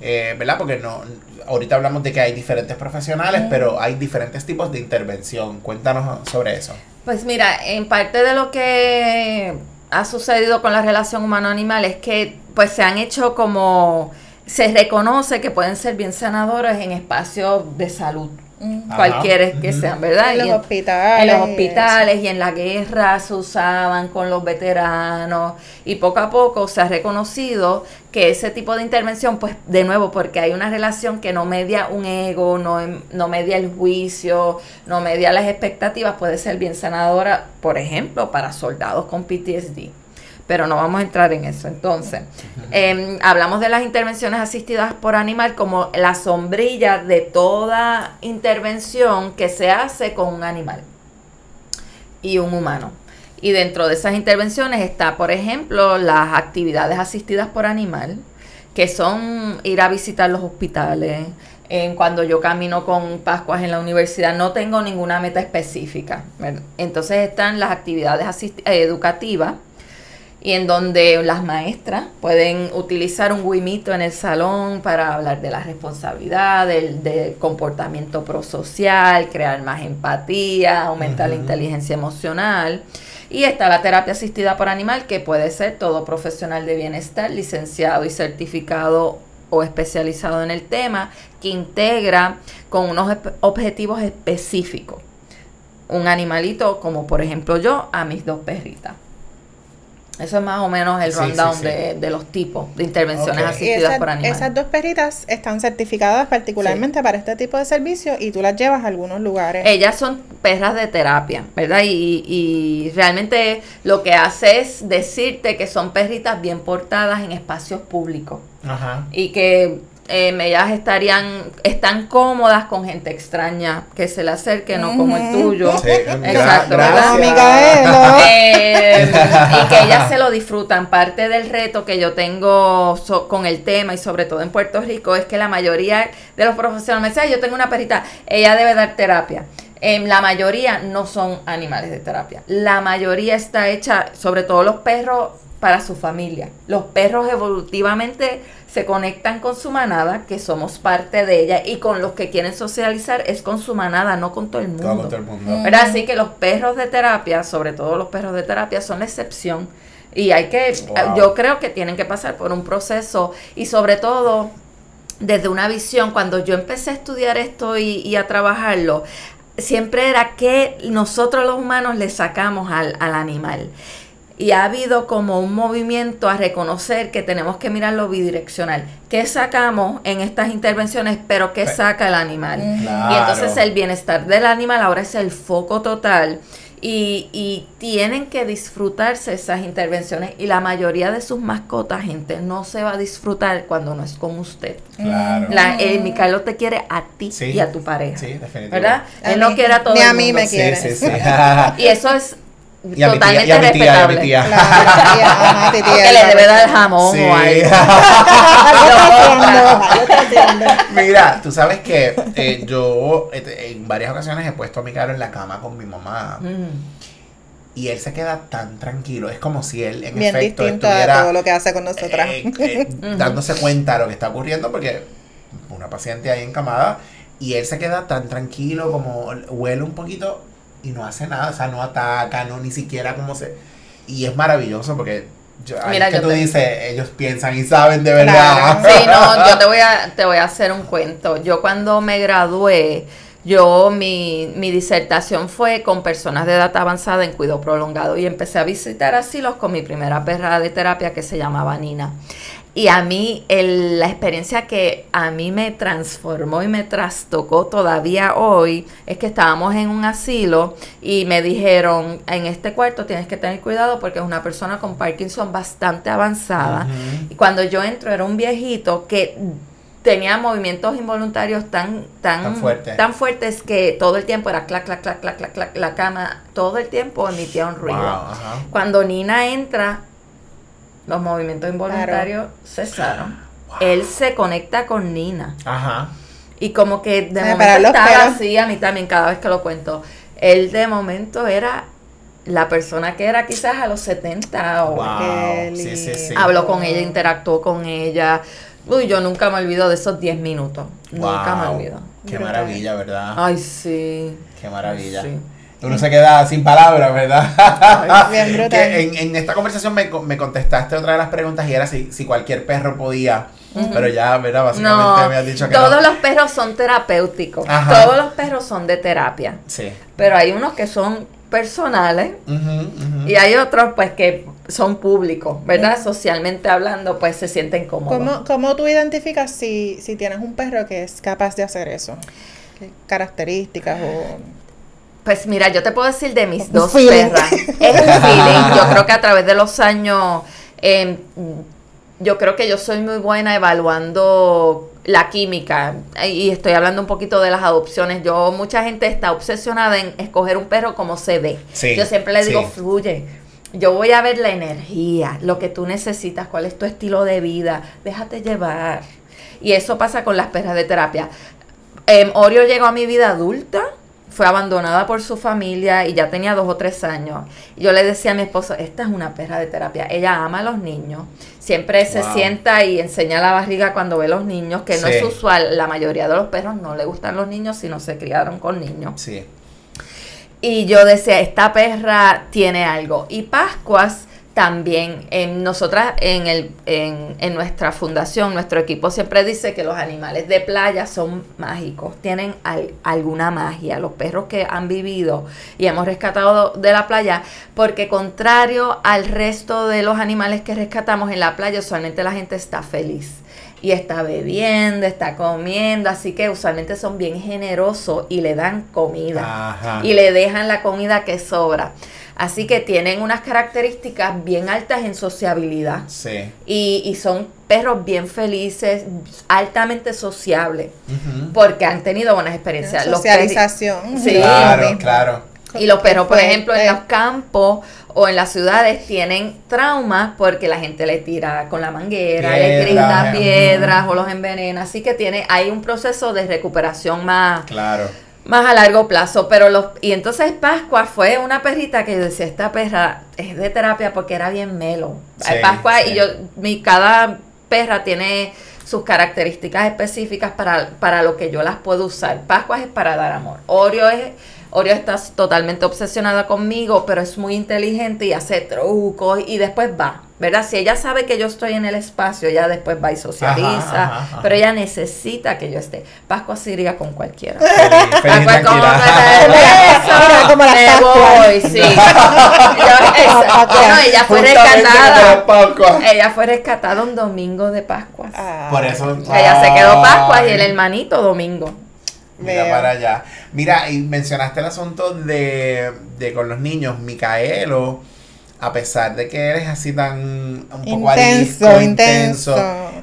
eh, ¿verdad? Porque no, ahorita hablamos de que hay diferentes profesionales, pero hay diferentes tipos de intervención. Cuéntanos sobre eso. Pues mira, en parte de lo que ha sucedido con la relación humano-animal es que pues se han hecho como, se reconoce que pueden ser bien sanadores en espacios de salud, Mm. Ajá. cualquiera que sean, ¿verdad? En Y los en- hospitales. en los y hospitales y en la guerra se usaban con los veteranos y poco a poco se ha reconocido que ese tipo de intervención, pues de nuevo, porque hay una relación que no media un ego, no, em- no media el juicio, no media las expectativas, puede ser bien sanadora, por ejemplo, para soldados con PTSD. Pero no vamos a entrar en eso. Entonces, em, hablamos de las intervenciones asistidas por animal como la sombrilla de toda intervención que se hace con un animal y un humano. Y dentro de esas intervenciones está, por ejemplo, las actividades asistidas por animal, que son ir a visitar los hospitales. En cuando yo camino con Pascuas en la universidad no tengo ninguna meta específica. Entonces están las actividades eh, educativas y en donde las maestras pueden utilizar un guimito en el salón para hablar de la responsabilidad, del, del comportamiento prosocial, crear más empatía, aumentar la inteligencia emocional. Y está la terapia asistida por animal, que puede ser todo profesional de bienestar, licenciado y certificado o especializado en el tema, que integra con unos objetivos específicos. Un animalito, como por ejemplo yo, a mis dos perritas. Eso es más o menos el Sí, rundown sí, sí. De, de los tipos de intervenciones asistidas por animal. esas dos perritas están certificadas particularmente para este tipo de servicio y tú las llevas a algunos lugares. Ellas son perras de terapia, ¿verdad? Y, y realmente lo que hace es decirte que son perritas bien portadas en espacios públicos Ajá. y que eh, ellas estarían, están cómodas con gente extraña que se le acerque, no como el tuyo. Sí, gra- Exacto, gracias. Micaela. <laughs> Eh, <laughs> y que ellas se lo disfrutan. Parte del reto que yo tengo so- con el tema y sobre todo en Puerto Rico es que la mayoría de los profesionales me dicen, "Ay, yo tengo una perrita, ella debe dar terapia. Em, la mayoría no son animales de terapia. La mayoría está hecha, sobre todo los perros, para su familia. Los perros evolutivamente se conectan con su manada, que somos parte de ella, y con los que quieren socializar es con su manada, no con todo el mundo. Todo, el mundo. ¿Verdad? Así que los perros de terapia, sobre todo los perros de terapia, son la excepción. Y hay que, Wow. yo creo que tienen que pasar por un proceso y sobre todo desde una visión, cuando yo empecé a estudiar esto y, y a trabajarlo, siempre era que nosotros los humanos le sacamos al, al animal. Y ha habido como un movimiento a reconocer que tenemos que mirarlo bidireccional. ¿Qué sacamos en estas intervenciones, pero qué saca el animal? Claro. Y entonces el bienestar del animal ahora es el foco total. Y, y tienen que disfrutarse esas intervenciones. Y la mayoría de sus mascotas, gente, no se va a disfrutar cuando no es con usted. Claro. La, eh, mi Carlos te quiere a ti Sí. y a tu pareja. Sí, definitivamente. ¿Verdad? A Él no quiere a todo ni el a mí me quiere. Sí, sí, sí. <laughs> <laughs> Y eso es Y a mi tía, totalmente y a mi tía, y a mi respetable. tía. Claro, tía, ajá, tía, Porque le debe dar jamón Sí. o algo. <laughs> Mira, tú sabes que eh, yo eh, en varias ocasiones he puesto a mi caro en la cama con mi mamá Mm. y él se queda tan tranquilo. Es como si él en Bien efecto distinto estuviera a todo lo que hace con nosotras. eh, eh, <laughs> dándose cuenta de lo que está ocurriendo porque una paciente ahí encamada y él se queda tan tranquilo como huele un poquito y no hace nada, o sea, no ataca, no ni siquiera como se... Y es maravilloso porque yo, Mira, es que yo tú te- dices, ellos piensan y saben de verdad. Claro. <laughs> Sí, no, yo te voy a, te voy a hacer un cuento. Yo cuando me gradué, yo mi, mi disertación fue con personas de edad avanzada en cuidado prolongado y empecé a visitar asilos con mi primera perra de terapia que se llamaba Nina. Y a mí, el- la experiencia que a mí me transformó y me trastocó todavía hoy es que estábamos en un asilo y me dijeron, en este cuarto tienes que tener cuidado porque es una persona con Parkinson bastante avanzada. Y cuando yo entro era un viejito que tenía movimientos involuntarios tan tan Tan fuerte. tan fuertes que todo el tiempo era clac clac clac clac clac clac la cama todo el tiempo emitía un ruido. Wow. Cuando Nina entra los movimientos involuntarios cesaron. él se conecta con Nina. Ajá. Y como que de momento estaba pelos. así, a mí también cada vez que lo cuento. Él de momento era la persona que era quizás a los 70 o Wow. Sí, sí, sí. habló con ella, interactuó con ella. Uy, yo nunca me olvido de esos 10 minutos. Nunca me Wow. olvido. Qué maravilla, ¿verdad? Ay, sí. Qué maravilla. Sí. Uno se queda sin palabras, ¿verdad? Bien <laughs> brutal. Que en, en esta conversación me, me contestaste otra de las preguntas y era si, si cualquier perro podía. Pero ya, ¿verdad? Básicamente No, me has dicho que todos no. los perros son terapéuticos. Ajá. Todos los perros son de terapia. Sí. Pero hay unos que son personales y hay otros pues que son públicos, ¿verdad? Socialmente hablando, pues se sienten cómodos. ¿Cómo, cómo tú identificas si, si tienes un perro que es capaz de hacer eso? ¿Qué características o...? Pues mira, yo te puedo decir de mis dos feeling. perras. <laughs> Es un feeling. Yo creo que a través de los años, eh, yo creo que yo soy muy buena evaluando la química. Y estoy hablando un poquito de las adopciones. Yo, mucha gente está obsesionada en escoger un perro como se ve. Sí, yo siempre le digo, sí. fluye. Yo voy a ver la energía, lo que tú necesitas, cuál es tu estilo de vida. Déjate llevar. Y eso pasa con las perras de terapia. Em, Oreo llegó a mi vida adulta, fue abandonada por su familia y ya tenía dos o tres años. Y yo le decía a mi esposo, esta es una perra de terapia. Ella ama a los niños. Siempre se sienta y enseña la barriga cuando ve los niños, que no es usual. La mayoría de los perros no le gustan los niños si no se criaron con niños. Sí. Y yo decía, esta perra tiene algo. Y Pascuas también, nosotras en, el, en, en nuestra fundación, nuestro equipo siempre dice que los animales de playa son mágicos, tienen al- alguna magia. Los perros que han vivido y hemos rescatado de la playa, porque contrario al resto de los animales que rescatamos en la playa, usualmente la gente está feliz y está bebiendo, está comiendo, así que usualmente son bien generosos y le dan comida Ajá. y le dejan la comida que sobra. Así que tienen unas características bien altas en sociabilidad Sí. y, y son perros bien felices, altamente sociables, porque han tenido buenas experiencias. Los Socialización. Sí. Claro, claro. y los perros, por ejemplo, en los campos o en las ciudades tienen traumas porque la gente le tira con la manguera, le grita piedras o los envenena. Así que tiene, hay un proceso de recuperación más, Claro. más a largo plazo. Pero los, y entonces Pascua fue una perrita que yo decía, esta perra es de terapia porque era bien melo. Sí, Pascua, sí. y yo, mi, cada perra tiene sus características específicas para, para lo que yo las puedo usar. Pascua es para dar amor. Oreo es Oreo está totalmente obsesionada conmigo, pero es muy inteligente y hace trucos y después va, ¿verdad? Si ella sabe que yo estoy en el espacio, ella después va y socializa, Ajá, ajá, ajá. pero ella necesita que yo esté. Pascua se iría con cualquiera. Como <laughs> Me Pascuas. voy, <laughs> sí. Ella fue rescatada. Pascuas. Ella fue rescatada un domingo de Pascua. Ah, Por eso. Ella se quedó Pascua y el hermanito domingo. Mira Veo. para allá. Mira, y mencionaste el asunto de, de con los niños, Micaelo, a pesar de que eres así tan un poco Intenso, arisco, intenso.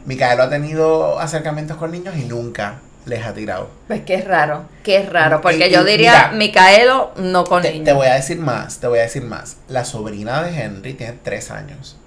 Micaelo ha tenido acercamientos con niños y nunca les ha tirado. Pues qué raro, qué raro, porque Y- yo diría mira, Micaelo no con Te, niños. te voy a decir más, te voy a decir más. La sobrina de Henry tiene tres años.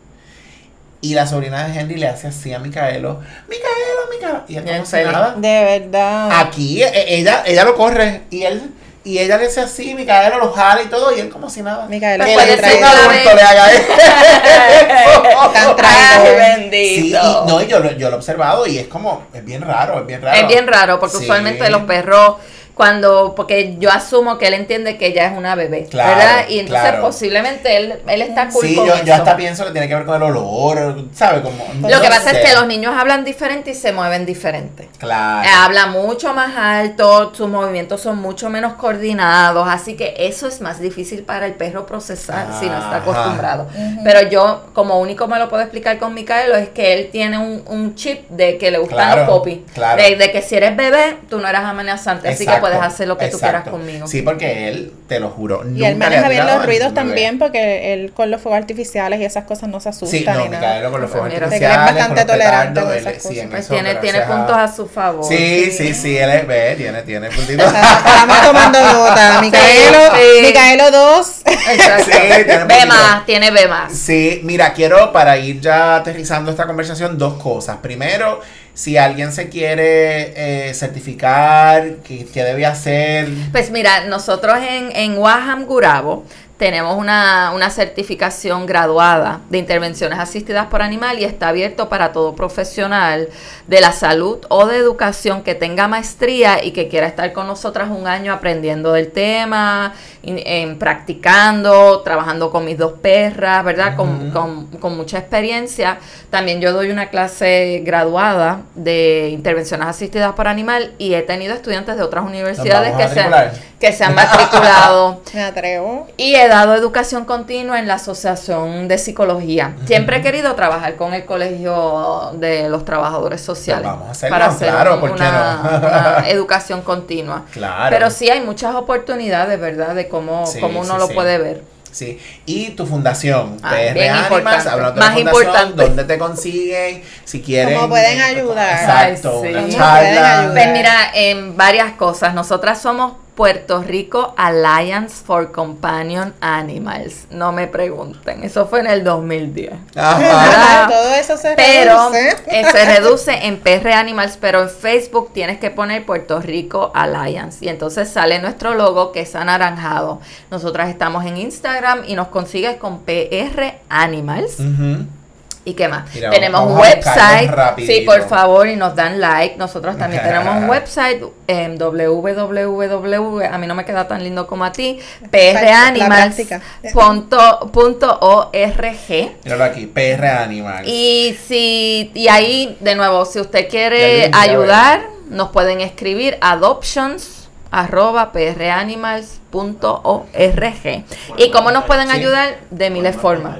Y la sobrina de Henry le hace así a Micaelo, Micaelo, Micaelo. Y él si feliz. nada. De verdad. Aquí e- ella, ella lo corre y él y ella le hace así, Micaela lo jala y todo, y él como si nada. Micaela que le un adulto le haga eso. <laughs> Tan <laughs> traidor. Ay, Sí, bendito. y, no, y yo, lo- yo lo he observado y es como, es bien raro, es bien raro. Es bien raro, porque Sí. usualmente los perros, cuando, porque yo asumo que él entiende que ella es una bebé, Claro, ¿verdad? Y entonces claro. posiblemente él, él está cool Sí, con yo, eso. yo hasta pienso que tiene que ver con el olor, ¿sabes? Como, Lo no que pasa sé. es que los niños hablan diferente y se mueven diferente. Claro. Eh, Habla mucho más alto, sus movimientos son mucho menos coordinados, así que eso es más difícil para el perro procesar si no está acostumbrado. Pero yo, como único me lo puedo explicar con Micaelo, es que él tiene un, un chip de que le gustan Claro, los popis. claro. De, de que si eres bebé, tú no eres amenazante, así que. Puedes hacer lo que tú quieras conmigo. Sí, porque él, te lo juro, Y él maneja bien los ruidos también porque él con los fuegos artificiales y esas cosas no se asusta Sí, no, ni nada. Con los fuegos Mira, te crees artificiales, bastante tolerante petardos, él- sí, Pues eso, tiene, puntos a su favor. Sí, sí, sí, él es, ve, tiene, tiene puntitos. Estamos tomando <laughs> nota. Micaelo, sí. Micaelo 2. Exacto. Sí, tiene más, tiene B más. Sí, mira, quiero para ir ya aterrizando esta conversación dos cosas. Primero, si alguien se quiere eh, certificar, ¿qué, qué debe hacer? Pues mira, nosotros en, en Gurabo tenemos una, una certificación graduada de intervenciones asistidas por animal y está abierto para todo profesional de la salud o de educación que tenga maestría y que quiera estar con nosotras un año aprendiendo del tema, in- en- practicando, trabajando con mis dos perras, ¿verdad? Con- con, con mucha experiencia. También yo doy una clase graduada de intervenciones asistidas por animal y he tenido estudiantes de otras universidades que se, han, que se han matriculado. <laughs> Me atrevo. Y he dado educación continua en la Asociación de Psicología. Siempre he querido trabajar con el Colegio de los Trabajadores Sociales. Pues vamos a hacerlo, para hacer claro, un- ¿por qué una, no? una <laughs> educación continua. Claro. Pero sí hay muchas oportunidades, ¿verdad? De cómo, Sí, cómo uno sí, lo sí. puede ver. Sí, y tu fundación, Ah, PR bien Animals, importante. hablando de Más la fundación, importante. ¿dónde te consiguen? Si quieren. ¿Cómo pueden ayudar? Exacto, Ay, sí. una ¿Cómo pueden charla. ayudar? Pues mira, en varias cosas. Nosotras somos Puerto Rico Alliance for Companion Animals. No me pregunten. Eso fue en el 2010. Ajá. <laughs> Todo eso se Pero reduce. eh, se reduce en PR Animals, pero en Facebook tienes que poner Puerto Rico Alliance. Y entonces sale nuestro logo que es anaranjado. Nosotras estamos en Instagram y nos consigues con PR Animals. Ujú. ¿Y qué más? Mira, tenemos un website. Sí, por favor, y nos dan like. Nosotros también tenemos un <laughs> website en www. A mí no me queda tan lindo como a ti. PRAnimals.org. Míralo aquí, PR Animals. Y si y ahí de nuevo, si usted quiere ayudar, nos pueden escribir adoptions arroba pranimalс.org. ¿Y cómo nos pueden Sí. ayudar? De miles formas.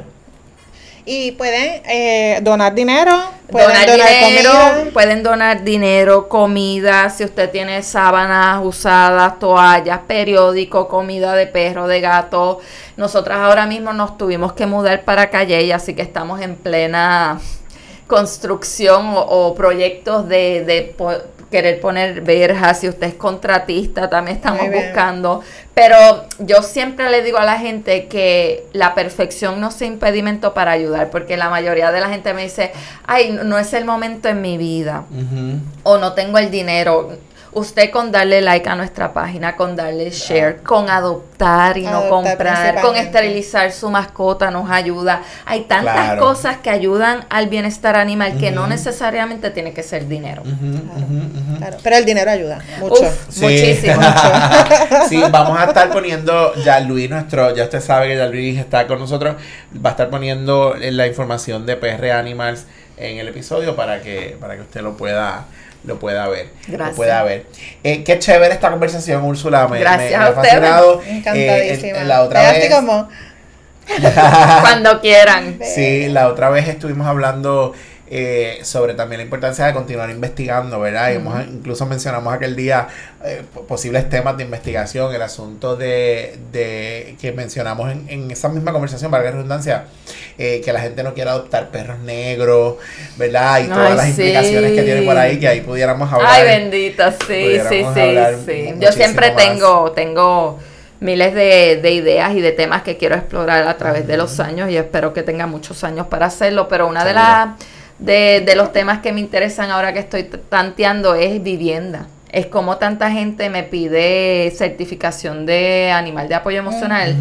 Y pueden eh, donar dinero, pueden Donar, donar, dinero, comida. pueden donar dinero, comida, si usted tiene sábanas usadas, toallas, periódico, comida de perro, de gato. Nosotras ahora mismo nos tuvimos que mudar para Calle, así que estamos en plena construcción o, o proyectos de, de po- querer poner verjas, si usted es contratista, también estamos buscando. Pero yo siempre le digo a la gente que la perfección no sea impedimento para ayudar, porque la mayoría de la gente me dice, ay, no- es el momento en mi vida, o no tengo el dinero. Usted con darle like a nuestra página, con darle share, con adoptar y no comprar, con esterilizar su mascota nos ayuda. Hay tantas Claro. cosas que ayudan al bienestar animal que no necesariamente tiene que ser dinero. Pero el dinero ayuda mucho. Uf, Sí. muchísimo. <laughs> sí, vamos a estar poniendo, ya Luis, nuestro, ya usted sabe que ya Luis está con nosotros, va a estar poniendo la información de PR Animals en el episodio para que, para que usted lo pueda lo pueda ver. Gracias. Lo pueda ver. Eh, qué chévere esta conversación, Úrsula. Me, Gracias me- a ha fascinado. Eh, Encantadísima. en- en la otra vez. como, <laughs> Cuando quieran. Sí, la otra vez estuvimos hablando eh, sobre también la importancia de continuar investigando, ¿verdad? Y hemos- incluso mencionamos aquel día eh, po- posibles temas de investigación, el asunto de, de que mencionamos en, en esa misma conversación, para la redundancia, eh, que la gente no quiere adoptar perros negros, ¿verdad? Y todas Ay, las implicaciones que tiene por ahí, que ahí pudiéramos hablar. Ay, bendita, sí, sí, sí, sí. Yo siempre más. tengo, tengo miles de, de ideas y de temas que quiero explorar a través de los años y espero que tenga muchos años para hacerlo, pero una de las de, de los temas que me interesan ahora que estoy tanteando es vivienda. Es como tanta gente me pide certificación de animal de apoyo emocional,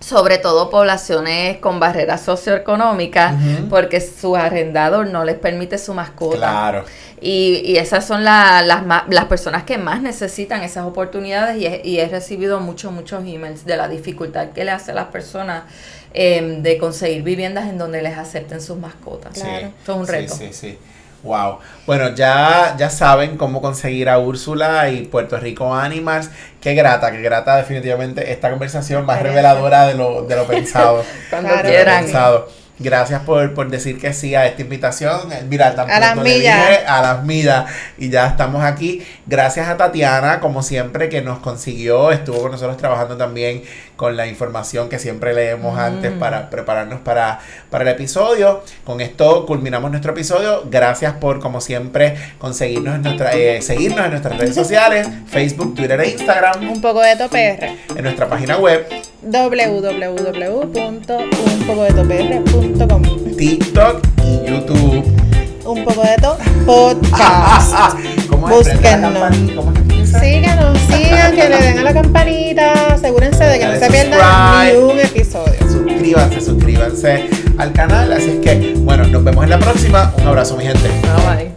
sobre todo poblaciones con barreras socioeconómicas, porque su arrendador no les permite su mascota. Claro. Y, y esas son la- las, las personas que más necesitan esas oportunidades y he, y he recibido muchos, muchos emails de la dificultad que le hace a las personas em, de conseguir viviendas en donde les acepten sus mascotas. Claro. Es un Sí, reto. Sí, sí, Wow. Bueno, ya, ya saben cómo conseguir a Úrsula y Puerto Rico Animals. Qué grata, qué grata definitivamente esta conversación más reveladora de lo, de lo pensado. <laughs> Cuando Claro. de lo quieran. pensado. Gracias por, por decir que sí a esta invitación. Mira, tan A las pronto le millas. dije, a las millas. Y ya estamos aquí. Gracias a Tatiana, como siempre, que nos consiguió. Estuvo con nosotros trabajando también con la información que siempre leemos antes para prepararnos para, para el episodio. Con esto culminamos nuestro episodio. Gracias por, como siempre, conseguirnos en nuestra, eh, seguirnos en nuestras redes sociales, Facebook, Twitter e Instagram, Un poco de topr. en nuestra página web, www.unpocodetopr.com TikTok y YouTube. Un poco de to podcast. <laughs> ¿Cómo es? Búsquennos. Síganos, sigan, que le den a la <laughs> campanita. Asegúrense de que no se pierdan ni un episodio. Suscríbanse, suscríbanse al canal. Así es que, bueno, nos vemos en la próxima. Un abrazo, mi gente. Bye, bye.